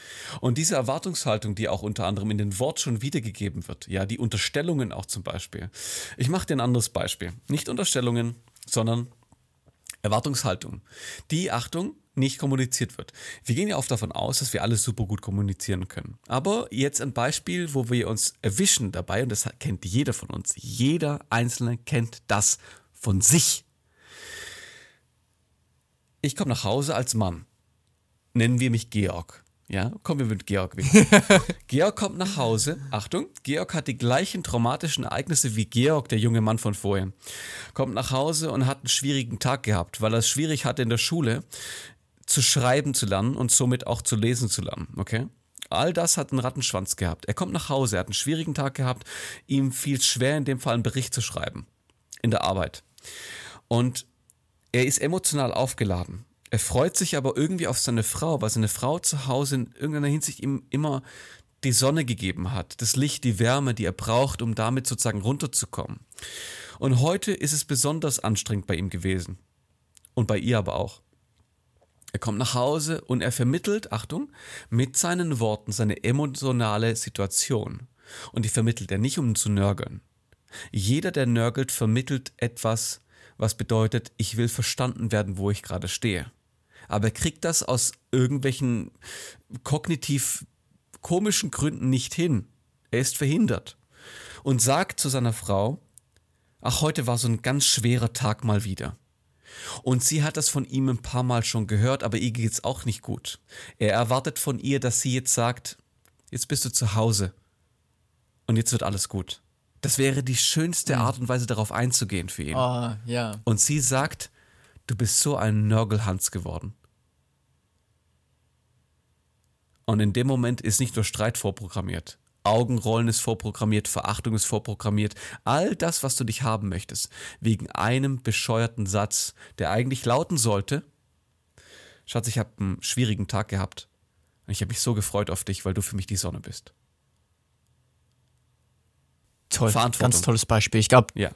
Und diese Erwartungshaltung, die auch unter anderem in den Wort schon wiedergegeben wird, ja, die Unterstellungen auch zum Beispiel. Ich mache dir ein anderes Beispiel. Nicht Unterstellungen, sondern Erwartungshaltung. Die, Achtung, nicht kommuniziert wird. Wir gehen ja oft davon aus, dass wir alles super gut kommunizieren können. Aber jetzt ein Beispiel, wo wir uns erwischen dabei, und das kennt jeder von uns. Jeder Einzelne kennt das von sich. Ich komme nach Hause als Mann. Nennen wir mich Georg. Ja, kommen wir mit Georg wieder. Georg kommt nach Hause. Achtung, Georg hat die gleichen traumatischen Ereignisse wie Georg, der junge Mann von vorhin. Kommt nach Hause und hat einen schwierigen Tag gehabt, weil er es schwierig hatte in der Schule zu schreiben zu lernen und somit auch zu lesen zu lernen. Okay? All das hat einen Rattenschwanz gehabt. Er kommt nach Hause, er hat einen schwierigen Tag gehabt. Ihm fiel es schwer, in dem Fall einen Bericht zu schreiben. In der Arbeit. Und er ist emotional aufgeladen. Er freut sich aber irgendwie auf seine Frau, weil seine Frau zu Hause in irgendeiner Hinsicht ihm immer die Sonne gegeben hat, das Licht, die Wärme, die er braucht, um damit sozusagen runterzukommen. Und heute ist es besonders anstrengend bei ihm gewesen. Und bei ihr aber auch. Er kommt nach Hause und er vermittelt, Achtung, mit seinen Worten seine emotionale Situation. Und die vermittelt er nicht, um zu nörgeln. Jeder, der nörgelt, vermittelt etwas, was bedeutet, ich will verstanden werden, wo ich gerade stehe aber er kriegt das aus irgendwelchen kognitiv komischen Gründen nicht hin. Er ist verhindert und sagt zu seiner Frau, ach, heute war so ein ganz schwerer Tag mal wieder. Und sie hat das von ihm ein paar Mal schon gehört, aber ihr geht's auch nicht gut. Er erwartet von ihr, dass sie jetzt sagt, jetzt bist du zu Hause und jetzt wird alles gut. Das wäre die schönste Art und Weise, darauf einzugehen für ihn. Oh, ja. Und sie sagt, du bist so ein Nörgelhans geworden. Und in dem Moment ist nicht nur Streit vorprogrammiert. Augenrollen ist vorprogrammiert, Verachtung ist vorprogrammiert. All das, was du dich haben möchtest, wegen einem bescheuerten Satz, der eigentlich lauten sollte: Schatz, ich habe einen schwierigen Tag gehabt. Und ich habe mich so gefreut auf dich, weil du für mich die Sonne bist. Toll, ganz tolles Beispiel. Ich glaube, Ja.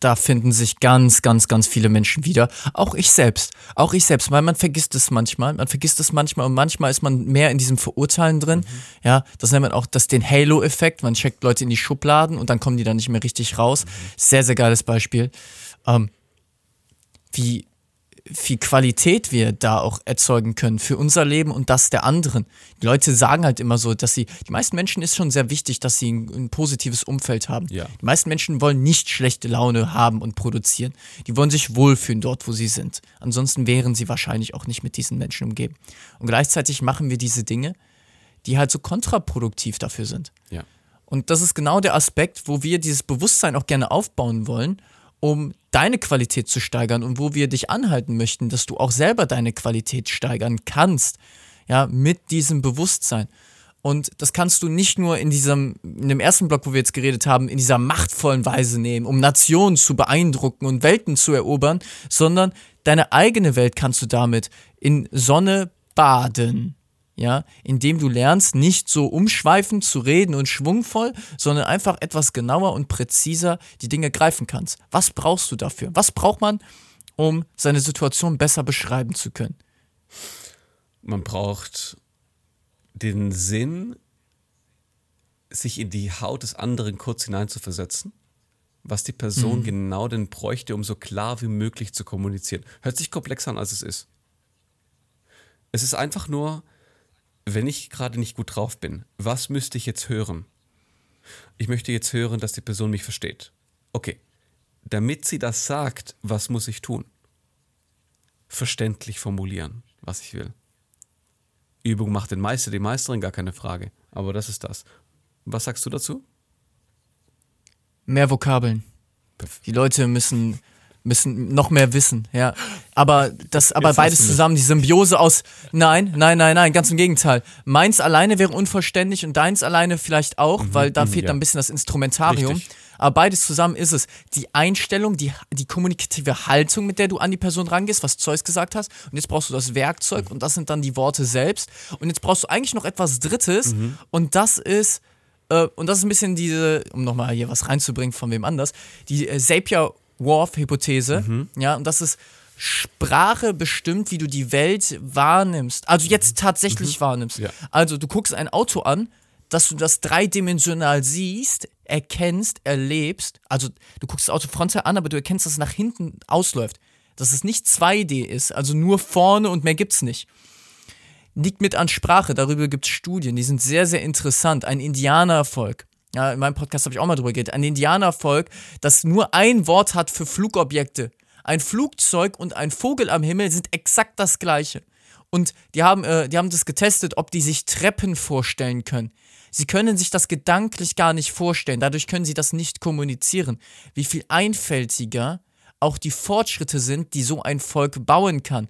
Da finden sich ganz, ganz, ganz viele Menschen wieder. Auch ich selbst. Auch ich selbst, weil man vergisst es manchmal. Man vergisst es manchmal und manchmal ist man mehr in diesem Verurteilen drin. Ja, das nennt man auch das, den Halo-Effekt. Man checkt Leute in die Schubladen und dann kommen die dann nicht mehr richtig raus. Sehr, sehr geiles Beispiel. Ähm, wie viel Qualität wir da auch erzeugen können für unser Leben und das der anderen. Die Leute sagen halt immer so, dass sie, die meisten Menschen ist schon sehr wichtig, dass sie ein, ein positives Umfeld haben. Ja. Die meisten Menschen wollen nicht schlechte Laune haben und produzieren. Die wollen sich wohlfühlen dort, wo sie sind. Ansonsten wären sie wahrscheinlich auch nicht mit diesen Menschen umgeben. Und gleichzeitig machen wir diese Dinge, die halt so kontraproduktiv dafür sind. Ja. Und das ist genau der Aspekt, wo wir dieses Bewusstsein auch gerne aufbauen wollen, um deine Qualität zu steigern und wo wir dich anhalten möchten, dass du auch selber deine Qualität steigern kannst, ja, mit diesem Bewusstsein. Und das kannst du nicht nur in diesem, in dem ersten Block, wo wir jetzt geredet haben, in dieser machtvollen Weise nehmen, um Nationen zu beeindrucken und Welten zu erobern, sondern deine eigene Welt kannst du damit in Sonne baden ja, indem du lernst, nicht so umschweifend zu reden und schwungvoll, sondern einfach etwas genauer und präziser die Dinge greifen kannst. Was brauchst du dafür? Was braucht man, um seine Situation besser beschreiben zu können? Man braucht den Sinn, sich in die Haut des anderen kurz hineinzuversetzen, was die Person genau denn bräuchte, um so klar wie möglich zu kommunizieren. Hört sich komplexer an, als es ist. Es ist einfach nur, wenn ich gerade nicht gut drauf bin, was müsste ich jetzt hören? Ich möchte jetzt hören, dass die Person mich versteht. Okay, damit sie das sagt, was muss ich tun? Verständlich formulieren, was ich will. Übung macht den Meister, die Meisterin, gar keine Frage. Aber das ist das. Was sagst du dazu? Mehr Vokabeln. Die Leute müssen, müssen noch mehr wissen, ja. Aber das, aber Jetzt beides zusammen, die Symbiose aus, nein, nein, nein, nein, ganz im Gegenteil. Meins alleine wäre unvollständig und deins alleine vielleicht auch, weil da fehlt ja. dann ein bisschen das Instrumentarium. Richtig. Aber beides zusammen ist es. Die Einstellung, die, die kommunikative Haltung, mit der du an die Person rangehst, was Zeus gesagt hast. Und jetzt brauchst du das Werkzeug und das sind dann die Worte selbst. Und jetzt brauchst du eigentlich noch etwas Drittes und das ist, äh, und das ist ein bisschen diese, um nochmal hier was reinzubringen von wem anders, die äh, Sapir-Whorf-Hypothese. Ja, und das ist, Sprache bestimmt, wie du die Welt wahrnimmst. Also jetzt tatsächlich wahrnimmst. Ja. Also du guckst ein Auto an, dass du das dreidimensional siehst, erkennst, erlebst. Also du guckst das Auto frontal an, aber du erkennst, dass es nach hinten ausläuft. Dass es nicht 2D ist, also nur vorne und mehr gibt's nicht. Liegt mit an Sprache, darüber gibt's Studien, die sind sehr, sehr interessant. Ein Indianervolk. Ja, in meinem Podcast habe ich auch mal drüber geredet. Ein Indianervolk, das nur ein Wort hat für Flugobjekte. Ein Flugzeug und ein Vogel am Himmel sind exakt das gleiche. Und die haben, äh, die haben das getestet, ob die sich Treppen vorstellen können. Sie können sich das gedanklich gar nicht vorstellen, dadurch können sie das nicht kommunizieren. Wie viel einfältiger auch die Fortschritte sind, die so ein Volk bauen kann.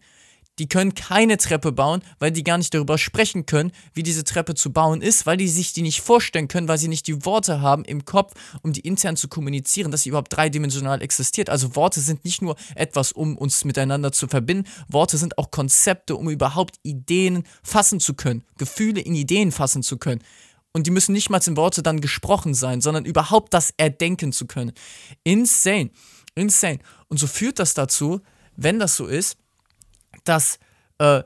Die können keine Treppe bauen, weil die gar nicht darüber sprechen können, wie diese Treppe zu bauen ist, weil die sich die nicht vorstellen können, weil sie nicht die Worte haben im Kopf, um die intern zu kommunizieren, dass sie überhaupt dreidimensional existiert. Also Worte sind nicht nur etwas, um uns miteinander zu verbinden, Worte sind auch Konzepte, um überhaupt Ideen fassen zu können, Gefühle in Ideen fassen zu können. Und die müssen nicht mal in Worte dann gesprochen sein, sondern überhaupt das erdenken zu können. Insane. Insane. Und so führt das dazu, wenn das so ist, dass äh,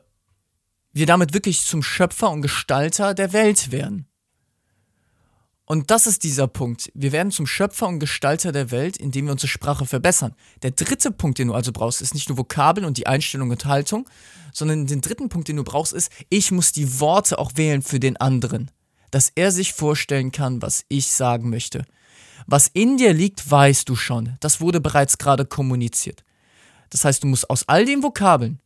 wir damit wirklich zum Schöpfer und Gestalter der Welt werden. Und das ist dieser Punkt. Wir werden zum Schöpfer und Gestalter der Welt, indem wir unsere Sprache verbessern. Der dritte Punkt, den du also brauchst, ist nicht nur Vokabeln und die Einstellung und Haltung, sondern den dritten Punkt, den du brauchst, ist, ich muss die Worte auch wählen für den anderen. Dass er sich vorstellen kann, was ich sagen möchte. Was in dir liegt, weißt du schon. Das wurde bereits gerade kommuniziert. Das heißt, du musst aus all den Vokabeln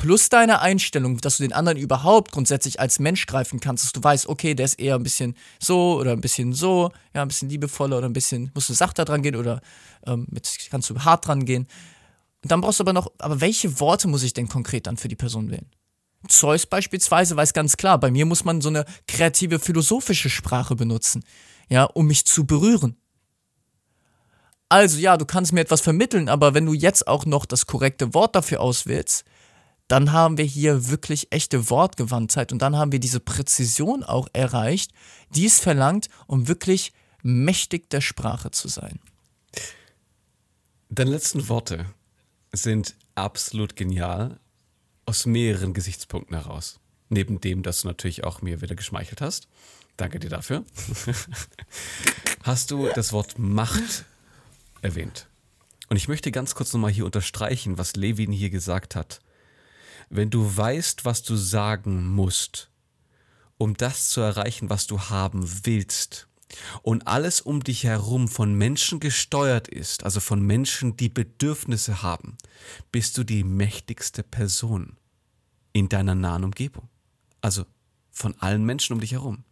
plus deine Einstellung, dass du den anderen überhaupt grundsätzlich als Mensch greifen kannst, dass du weißt, okay, der ist eher ein bisschen so oder ein bisschen so, ja, ein bisschen liebevoller oder ein bisschen, musst du sachter dran gehen oder ähm, mit, kannst du hart dran gehen. Und dann brauchst du aber noch, aber welche Worte muss ich denn konkret dann für die Person wählen? Zeus beispielsweise weiß ganz klar, bei mir muss man so eine kreative philosophische Sprache benutzen, ja, um mich zu berühren. Also ja, du kannst mir etwas vermitteln, aber wenn du jetzt auch noch das korrekte Wort dafür auswählst, dann haben wir hier wirklich echte Wortgewandtheit und dann haben wir diese Präzision auch erreicht, die es verlangt, um wirklich mächtig der Sprache zu sein. Deine letzten Worte sind absolut genial aus mehreren Gesichtspunkten heraus. Neben dem, dass du natürlich auch mir wieder geschmeichelt hast. Danke dir dafür. hast du das Wort Macht erwähnt. Und ich möchte ganz kurz nochmal hier unterstreichen, was Levin hier gesagt hat. Wenn du weißt, was du sagen musst, um das zu erreichen, was du haben willst, und alles um dich herum von Menschen gesteuert ist, also von Menschen, die Bedürfnisse haben, bist du die mächtigste Person in deiner nahen Umgebung. Also von allen Menschen um dich herum.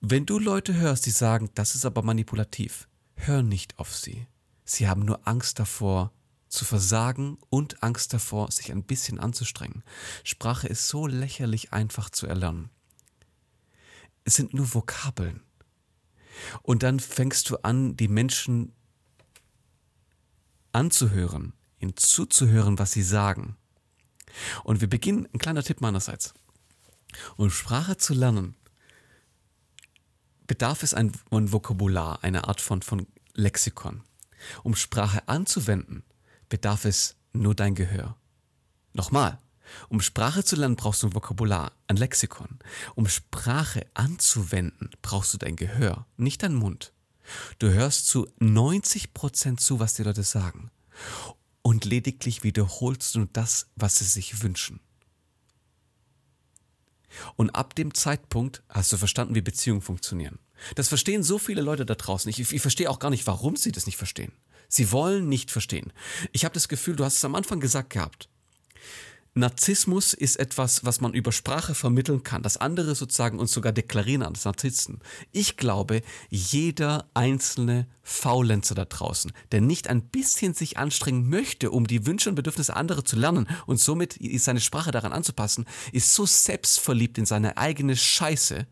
Wenn du Leute hörst, die sagen, das ist aber manipulativ, hör nicht auf sie. Sie haben nur Angst davor, zu versagen und Angst davor, sich ein bisschen anzustrengen. Sprache ist so lächerlich einfach zu erlernen. Es sind nur Vokabeln. Und dann fängst du an, die Menschen anzuhören, ihnen zuzuhören, was sie sagen. Und wir beginnen, ein kleiner Tipp meinerseits. Um Sprache zu lernen, bedarf es ein, ein Vokabular, eine Art von, von Lexikon. Um Sprache anzuwenden, bedarf es nur dein Gehör. Nochmal, um Sprache zu lernen, brauchst du ein Vokabular, ein Lexikon. Um Sprache anzuwenden, brauchst du dein Gehör, nicht dein Mund. Du hörst zu 90% zu, was die Leute sagen. Und lediglich wiederholst du das, was sie sich wünschen. Und ab dem Zeitpunkt hast du verstanden, wie Beziehungen funktionieren. Das verstehen so viele Leute da draußen. Ich, ich verstehe auch gar nicht, warum sie das nicht verstehen. Sie wollen nicht verstehen. Ich habe das Gefühl, du hast es am Anfang gesagt gehabt. Narzissmus ist etwas, was man über Sprache vermitteln kann. Das andere sozusagen uns sogar deklarieren als Narzissten. Ich glaube, jeder einzelne Faulenzer da draußen, der nicht ein bisschen sich anstrengen möchte, um die Wünsche und Bedürfnisse anderer zu lernen und somit seine Sprache daran anzupassen, ist so selbstverliebt in seine eigene Scheiße,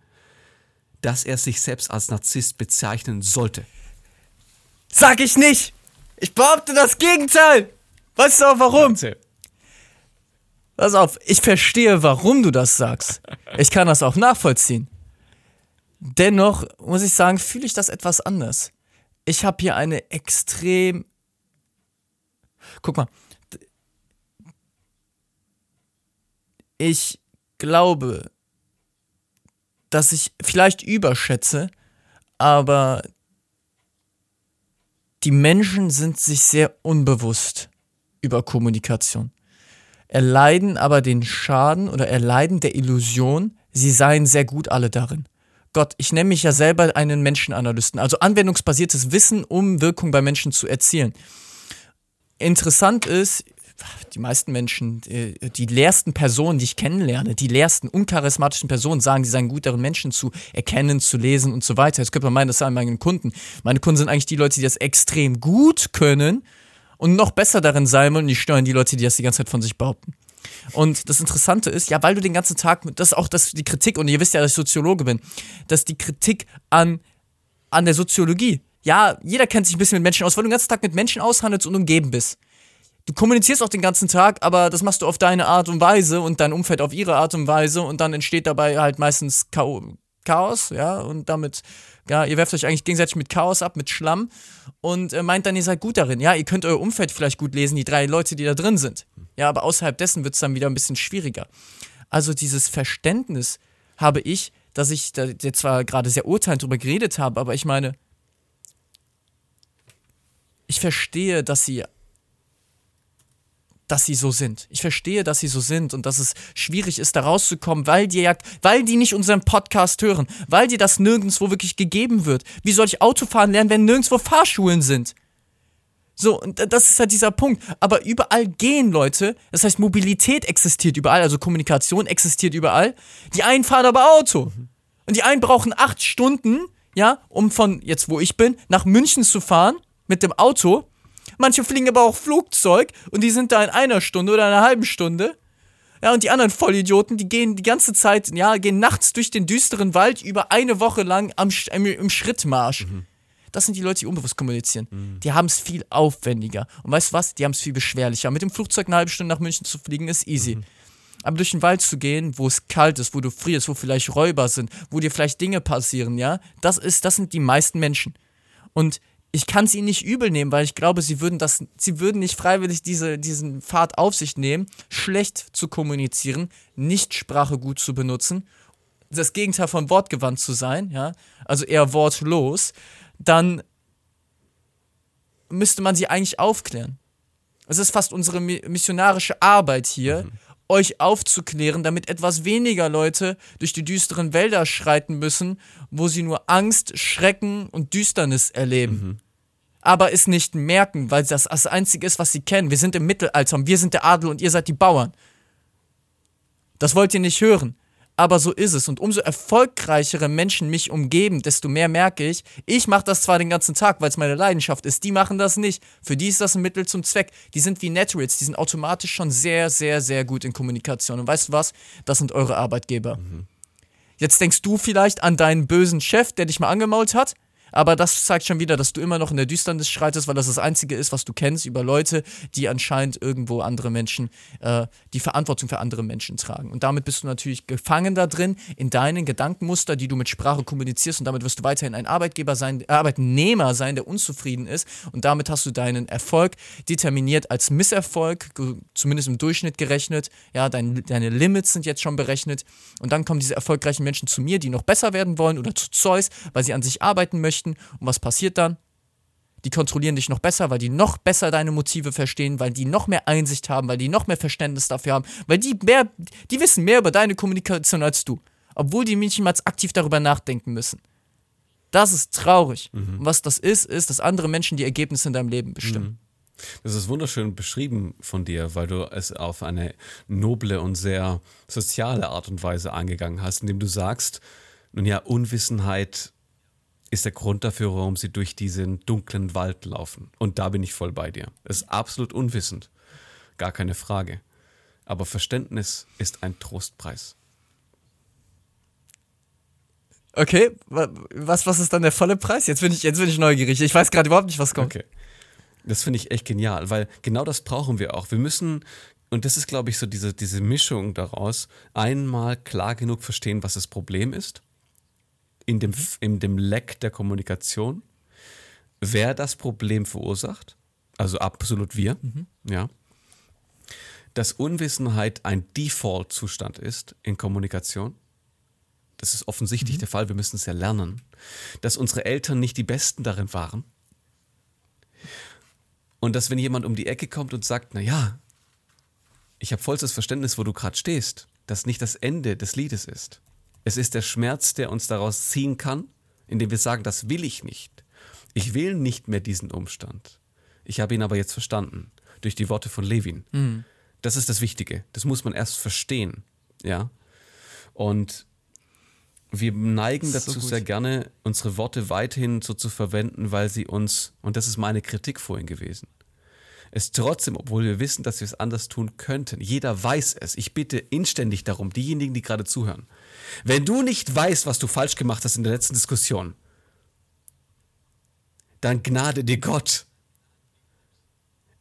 dass er sich selbst als Narzisst bezeichnen sollte. Sag ich nicht! Ich behaupte das Gegenteil! Weißt du auch warum? Erzähl. Pass auf, ich verstehe, warum du das sagst. Ich kann das auch nachvollziehen. Dennoch muss ich sagen, fühle ich das etwas anders. Ich habe hier eine extrem. Guck mal. Ich glaube, dass ich vielleicht überschätze, aber die Menschen sind sich sehr unbewusst über Kommunikation erleiden aber den Schaden oder erleiden der Illusion, sie seien sehr gut alle darin. Gott, ich nenne mich ja selber einen Menschenanalysten, also anwendungsbasiertes Wissen, um Wirkung bei Menschen zu erzielen. Interessant ist, die meisten Menschen, die, die leersten Personen, die ich kennenlerne, die leersten, uncharismatischen Personen sagen, sie seien gut darin, Menschen zu erkennen, zu lesen und so weiter. Jetzt könnte man meinen, das seien meine Kunden. Meine Kunden sind eigentlich die Leute, die das extrem gut können, und noch besser darin sein wollen, die stören die Leute, die das die ganze Zeit von sich behaupten. Und das Interessante ist, ja, weil du den ganzen Tag, das ist auch das, die Kritik, und ihr wisst ja, dass ich Soziologe bin, dass die Kritik an, an der Soziologie, ja, jeder kennt sich ein bisschen mit Menschen aus, weil du den ganzen Tag mit Menschen aushandelst und umgeben bist. Du kommunizierst auch den ganzen Tag, aber das machst du auf deine Art und Weise und dein Umfeld auf ihre Art und Weise und dann entsteht dabei halt meistens Chaos, ja, und damit ja, ihr werft euch eigentlich gegenseitig mit Chaos ab, mit Schlamm und äh, meint dann, ihr seid gut darin. Ja, ihr könnt euer Umfeld vielleicht gut lesen, die drei Leute, die da drin sind. Ja, aber außerhalb dessen wird es dann wieder ein bisschen schwieriger. Also dieses Verständnis habe ich, dass ich da jetzt zwar gerade sehr urteilend drüber geredet habe, aber ich meine, ich verstehe, dass sie dass sie so sind. Ich verstehe, dass sie so sind und dass es schwierig ist, da rauszukommen, weil die ja, weil die nicht unseren Podcast hören, weil dir das nirgendwo wirklich gegeben wird. Wie soll ich Autofahren lernen, wenn nirgendwo Fahrschulen sind? So, das ist halt dieser Punkt. Aber überall gehen Leute, das heißt, Mobilität existiert überall, also Kommunikation existiert überall. Die einen fahren aber Auto. Und die einen brauchen acht Stunden, ja, um von jetzt, wo ich bin, nach München zu fahren mit dem Auto Manche fliegen aber auch Flugzeug und die sind da in einer Stunde oder einer halben Stunde. Ja, und die anderen Vollidioten, die gehen die ganze Zeit, ja, gehen nachts durch den düsteren Wald über eine Woche lang am, im, im Schrittmarsch. Mhm. Das sind die Leute, die unbewusst kommunizieren. Mhm. Die haben es viel aufwendiger. Und weißt du was? Die haben es viel beschwerlicher. Mit dem Flugzeug eine halbe Stunde nach München zu fliegen ist easy. Mhm. Aber durch den Wald zu gehen, wo es kalt ist, wo du frierst, wo vielleicht Räuber sind, wo dir vielleicht Dinge passieren, ja, das ist, das sind die meisten Menschen. Und ich kann es ihnen nicht übel nehmen, weil ich glaube, sie würden das, sie würden nicht freiwillig diese, diesen Pfad auf sich nehmen, schlecht zu kommunizieren, nicht Sprache gut zu benutzen, das Gegenteil von wortgewandt zu sein, ja, also eher wortlos, dann müsste man sie eigentlich aufklären. Es ist fast unsere missionarische Arbeit hier, mhm. Euch aufzuklären, damit etwas weniger Leute durch die düsteren Wälder schreiten müssen, wo sie nur Angst, Schrecken und Düsternis erleben. Mhm. Aber es nicht merken, weil das das Einzige ist, was sie kennen. Wir sind im Mittelalter und wir sind der Adel und ihr seid die Bauern. Das wollt ihr nicht hören aber so ist es. Und umso erfolgreichere Menschen mich umgeben, desto mehr merke ich, ich mache das zwar den ganzen Tag, weil es meine Leidenschaft ist, die machen das nicht. Für die ist das ein Mittel zum Zweck. Die sind wie Netrits, die sind automatisch schon sehr, sehr, sehr gut in Kommunikation. Und weißt du was? Das sind eure Arbeitgeber. Mhm. Jetzt denkst du vielleicht an deinen bösen Chef, der dich mal angemault hat. Aber das zeigt schon wieder, dass du immer noch in der Düsternis schreitest, weil das das Einzige ist, was du kennst über Leute, die anscheinend irgendwo andere Menschen, äh, die Verantwortung für andere Menschen tragen. Und damit bist du natürlich gefangen da drin, in deinen Gedankenmuster, die du mit Sprache kommunizierst. Und damit wirst du weiterhin ein Arbeitgeber sein, äh, Arbeitnehmer sein, der unzufrieden ist. Und damit hast du deinen Erfolg determiniert als Misserfolg, zumindest im Durchschnitt gerechnet. Ja, dein, deine Limits sind jetzt schon berechnet. Und dann kommen diese erfolgreichen Menschen zu mir, die noch besser werden wollen oder zu Zeus, weil sie an sich arbeiten möchten möchten. Und was passiert dann? Die kontrollieren dich noch besser, weil die noch besser deine Motive verstehen, weil die noch mehr Einsicht haben, weil die noch mehr Verständnis dafür haben, weil die mehr, die wissen mehr über deine Kommunikation als du. Obwohl die nicht mal aktiv darüber nachdenken müssen. Das ist traurig. Mhm. Und was das ist, ist, dass andere Menschen die Ergebnisse in deinem Leben bestimmen. Mhm. Das ist wunderschön beschrieben von dir, weil du es auf eine noble und sehr soziale Art und Weise angegangen hast, indem du sagst, nun ja, Unwissenheit ist der Grund dafür, warum sie durch diesen dunklen Wald laufen. Und da bin ich voll bei dir. Es ist absolut unwissend. Gar keine Frage. Aber Verständnis ist ein Trostpreis. Okay, was, was ist dann der volle Preis? Jetzt bin ich, jetzt bin ich neugierig. Ich weiß gerade überhaupt nicht, was kommt. Okay. Das finde ich echt genial, weil genau das brauchen wir auch. Wir müssen, und das ist, glaube ich, so diese, diese Mischung daraus, einmal klar genug verstehen, was das Problem ist in dem, in dem Leck der Kommunikation, wer das Problem verursacht, also absolut wir, mhm. ja, dass Unwissenheit ein Default-Zustand ist in Kommunikation. Das ist offensichtlich mhm. der Fall, wir müssen es ja lernen. Dass unsere Eltern nicht die Besten darin waren. Und dass wenn jemand um die Ecke kommt und sagt, naja, ich habe vollstes Verständnis, wo du gerade stehst, das nicht das Ende des Liedes ist. Es ist der Schmerz, der uns daraus ziehen kann, indem wir sagen, das will ich nicht. Ich will nicht mehr diesen Umstand. Ich habe ihn aber jetzt verstanden, durch die Worte von Levin. Mhm. Das ist das Wichtige. Das muss man erst verstehen. Ja. Und wir neigen dazu so sehr gerne, unsere Worte weiterhin so zu verwenden, weil sie uns, und das ist meine Kritik vorhin gewesen, es trotzdem, obwohl wir wissen, dass wir es anders tun könnten, jeder weiß es. Ich bitte inständig darum, diejenigen, die gerade zuhören, wenn du nicht weißt, was du falsch gemacht hast in der letzten Diskussion, dann gnade dir Gott.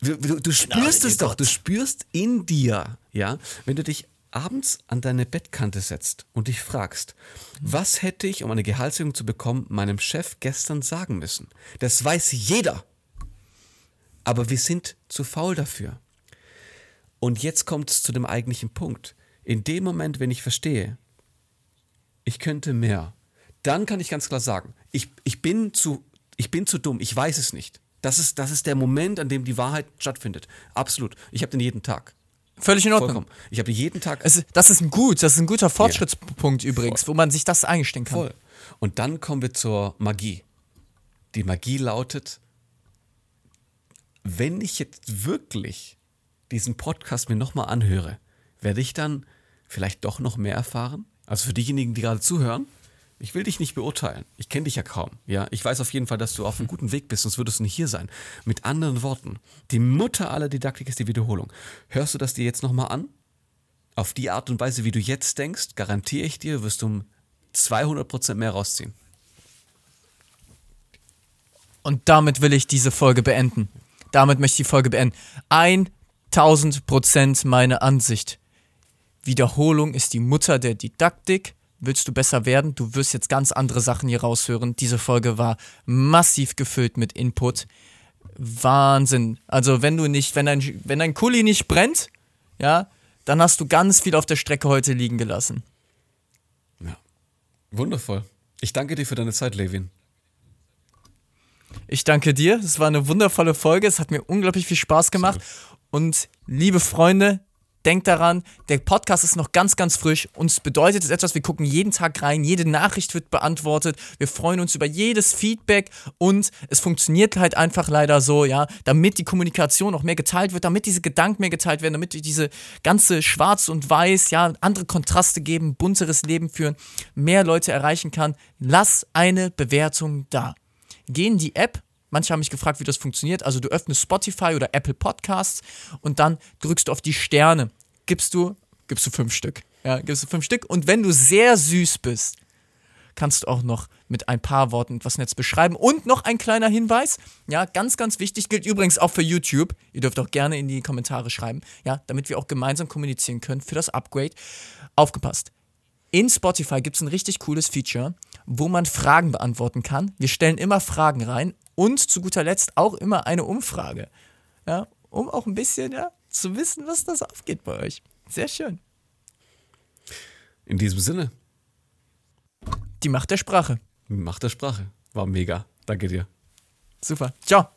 Du, du, du spürst es doch, Gott. du spürst in dir, ja, wenn du dich abends an deine Bettkante setzt und dich fragst, was hätte ich, um eine Gehaltserhöhung zu bekommen, meinem Chef gestern sagen müssen? Das weiß jeder. Aber wir sind zu faul dafür. Und jetzt kommt es zu dem eigentlichen Punkt. In dem Moment, wenn ich verstehe, ich könnte mehr, dann kann ich ganz klar sagen, ich, ich, bin, zu, ich bin zu dumm, ich weiß es nicht. Das ist, das ist der Moment, an dem die Wahrheit stattfindet. Absolut. Ich habe den jeden Tag. Völlig in Ordnung. Vollkommen. Ich habe jeden Tag. Es, das ist ein gut, das ist ein guter Fortschrittspunkt ja. übrigens, Voll. wo man sich das eingestehen kann. Voll. Und dann kommen wir zur Magie. Die Magie lautet, wenn ich jetzt wirklich diesen Podcast mir nochmal anhöre, werde ich dann vielleicht doch noch mehr erfahren? Also für diejenigen, die gerade zuhören, ich will dich nicht beurteilen. Ich kenne dich ja kaum. Ja, ich weiß auf jeden Fall, dass du auf einem guten Weg bist, sonst würdest du nicht hier sein. Mit anderen Worten, die Mutter aller Didaktik ist die Wiederholung. Hörst du das dir jetzt nochmal an? Auf die Art und Weise, wie du jetzt denkst, garantiere ich dir, wirst du um 200% mehr rausziehen. Und damit will ich diese Folge beenden. Damit möchte ich die Folge beenden. 1000 Prozent meine Ansicht. Wiederholung ist die Mutter der Didaktik. Willst du besser werden? Du wirst jetzt ganz andere Sachen hier raushören. Diese Folge war massiv gefüllt mit Input. Wahnsinn. Also wenn du nicht, wenn dein, wenn dein Kuli nicht brennt, ja, dann hast du ganz viel auf der Strecke heute liegen gelassen. Ja. Wundervoll. Ich danke dir für deine Zeit, Levin. Ich danke dir. Es war eine wundervolle Folge. Es hat mir unglaublich viel Spaß gemacht. Und liebe Freunde, denkt daran, der Podcast ist noch ganz, ganz frisch. Uns bedeutet es etwas, wir gucken jeden Tag rein, jede Nachricht wird beantwortet. Wir freuen uns über jedes Feedback und es funktioniert halt einfach leider so, ja, damit die Kommunikation auch mehr geteilt wird, damit diese Gedanken mehr geteilt werden, damit wir diese ganze Schwarz und Weiß, ja, andere Kontraste geben, bunteres Leben führen, mehr Leute erreichen kann. Lass eine Bewertung da. Geh in die App, Manche haben mich gefragt, wie das funktioniert. Also du öffnest Spotify oder Apple Podcasts und dann drückst du auf die Sterne. Gibst du, gibst du fünf Stück. Ja, gibst du fünf Stück. Und wenn du sehr süß bist, kannst du auch noch mit ein paar Worten etwas Netz beschreiben. Und noch ein kleiner Hinweis, ja, ganz, ganz wichtig, gilt übrigens auch für YouTube. Ihr dürft auch gerne in die Kommentare schreiben, ja, damit wir auch gemeinsam kommunizieren können für das Upgrade. Aufgepasst. In Spotify gibt es ein richtig cooles Feature, wo man Fragen beantworten kann. Wir stellen immer Fragen rein und zu guter Letzt auch immer eine Umfrage. Ja, um auch ein bisschen ja, zu wissen, was das aufgeht bei euch. Sehr schön. In diesem Sinne. Die Macht der Sprache. Macht der Sprache. War mega. Danke dir. Super. Ciao.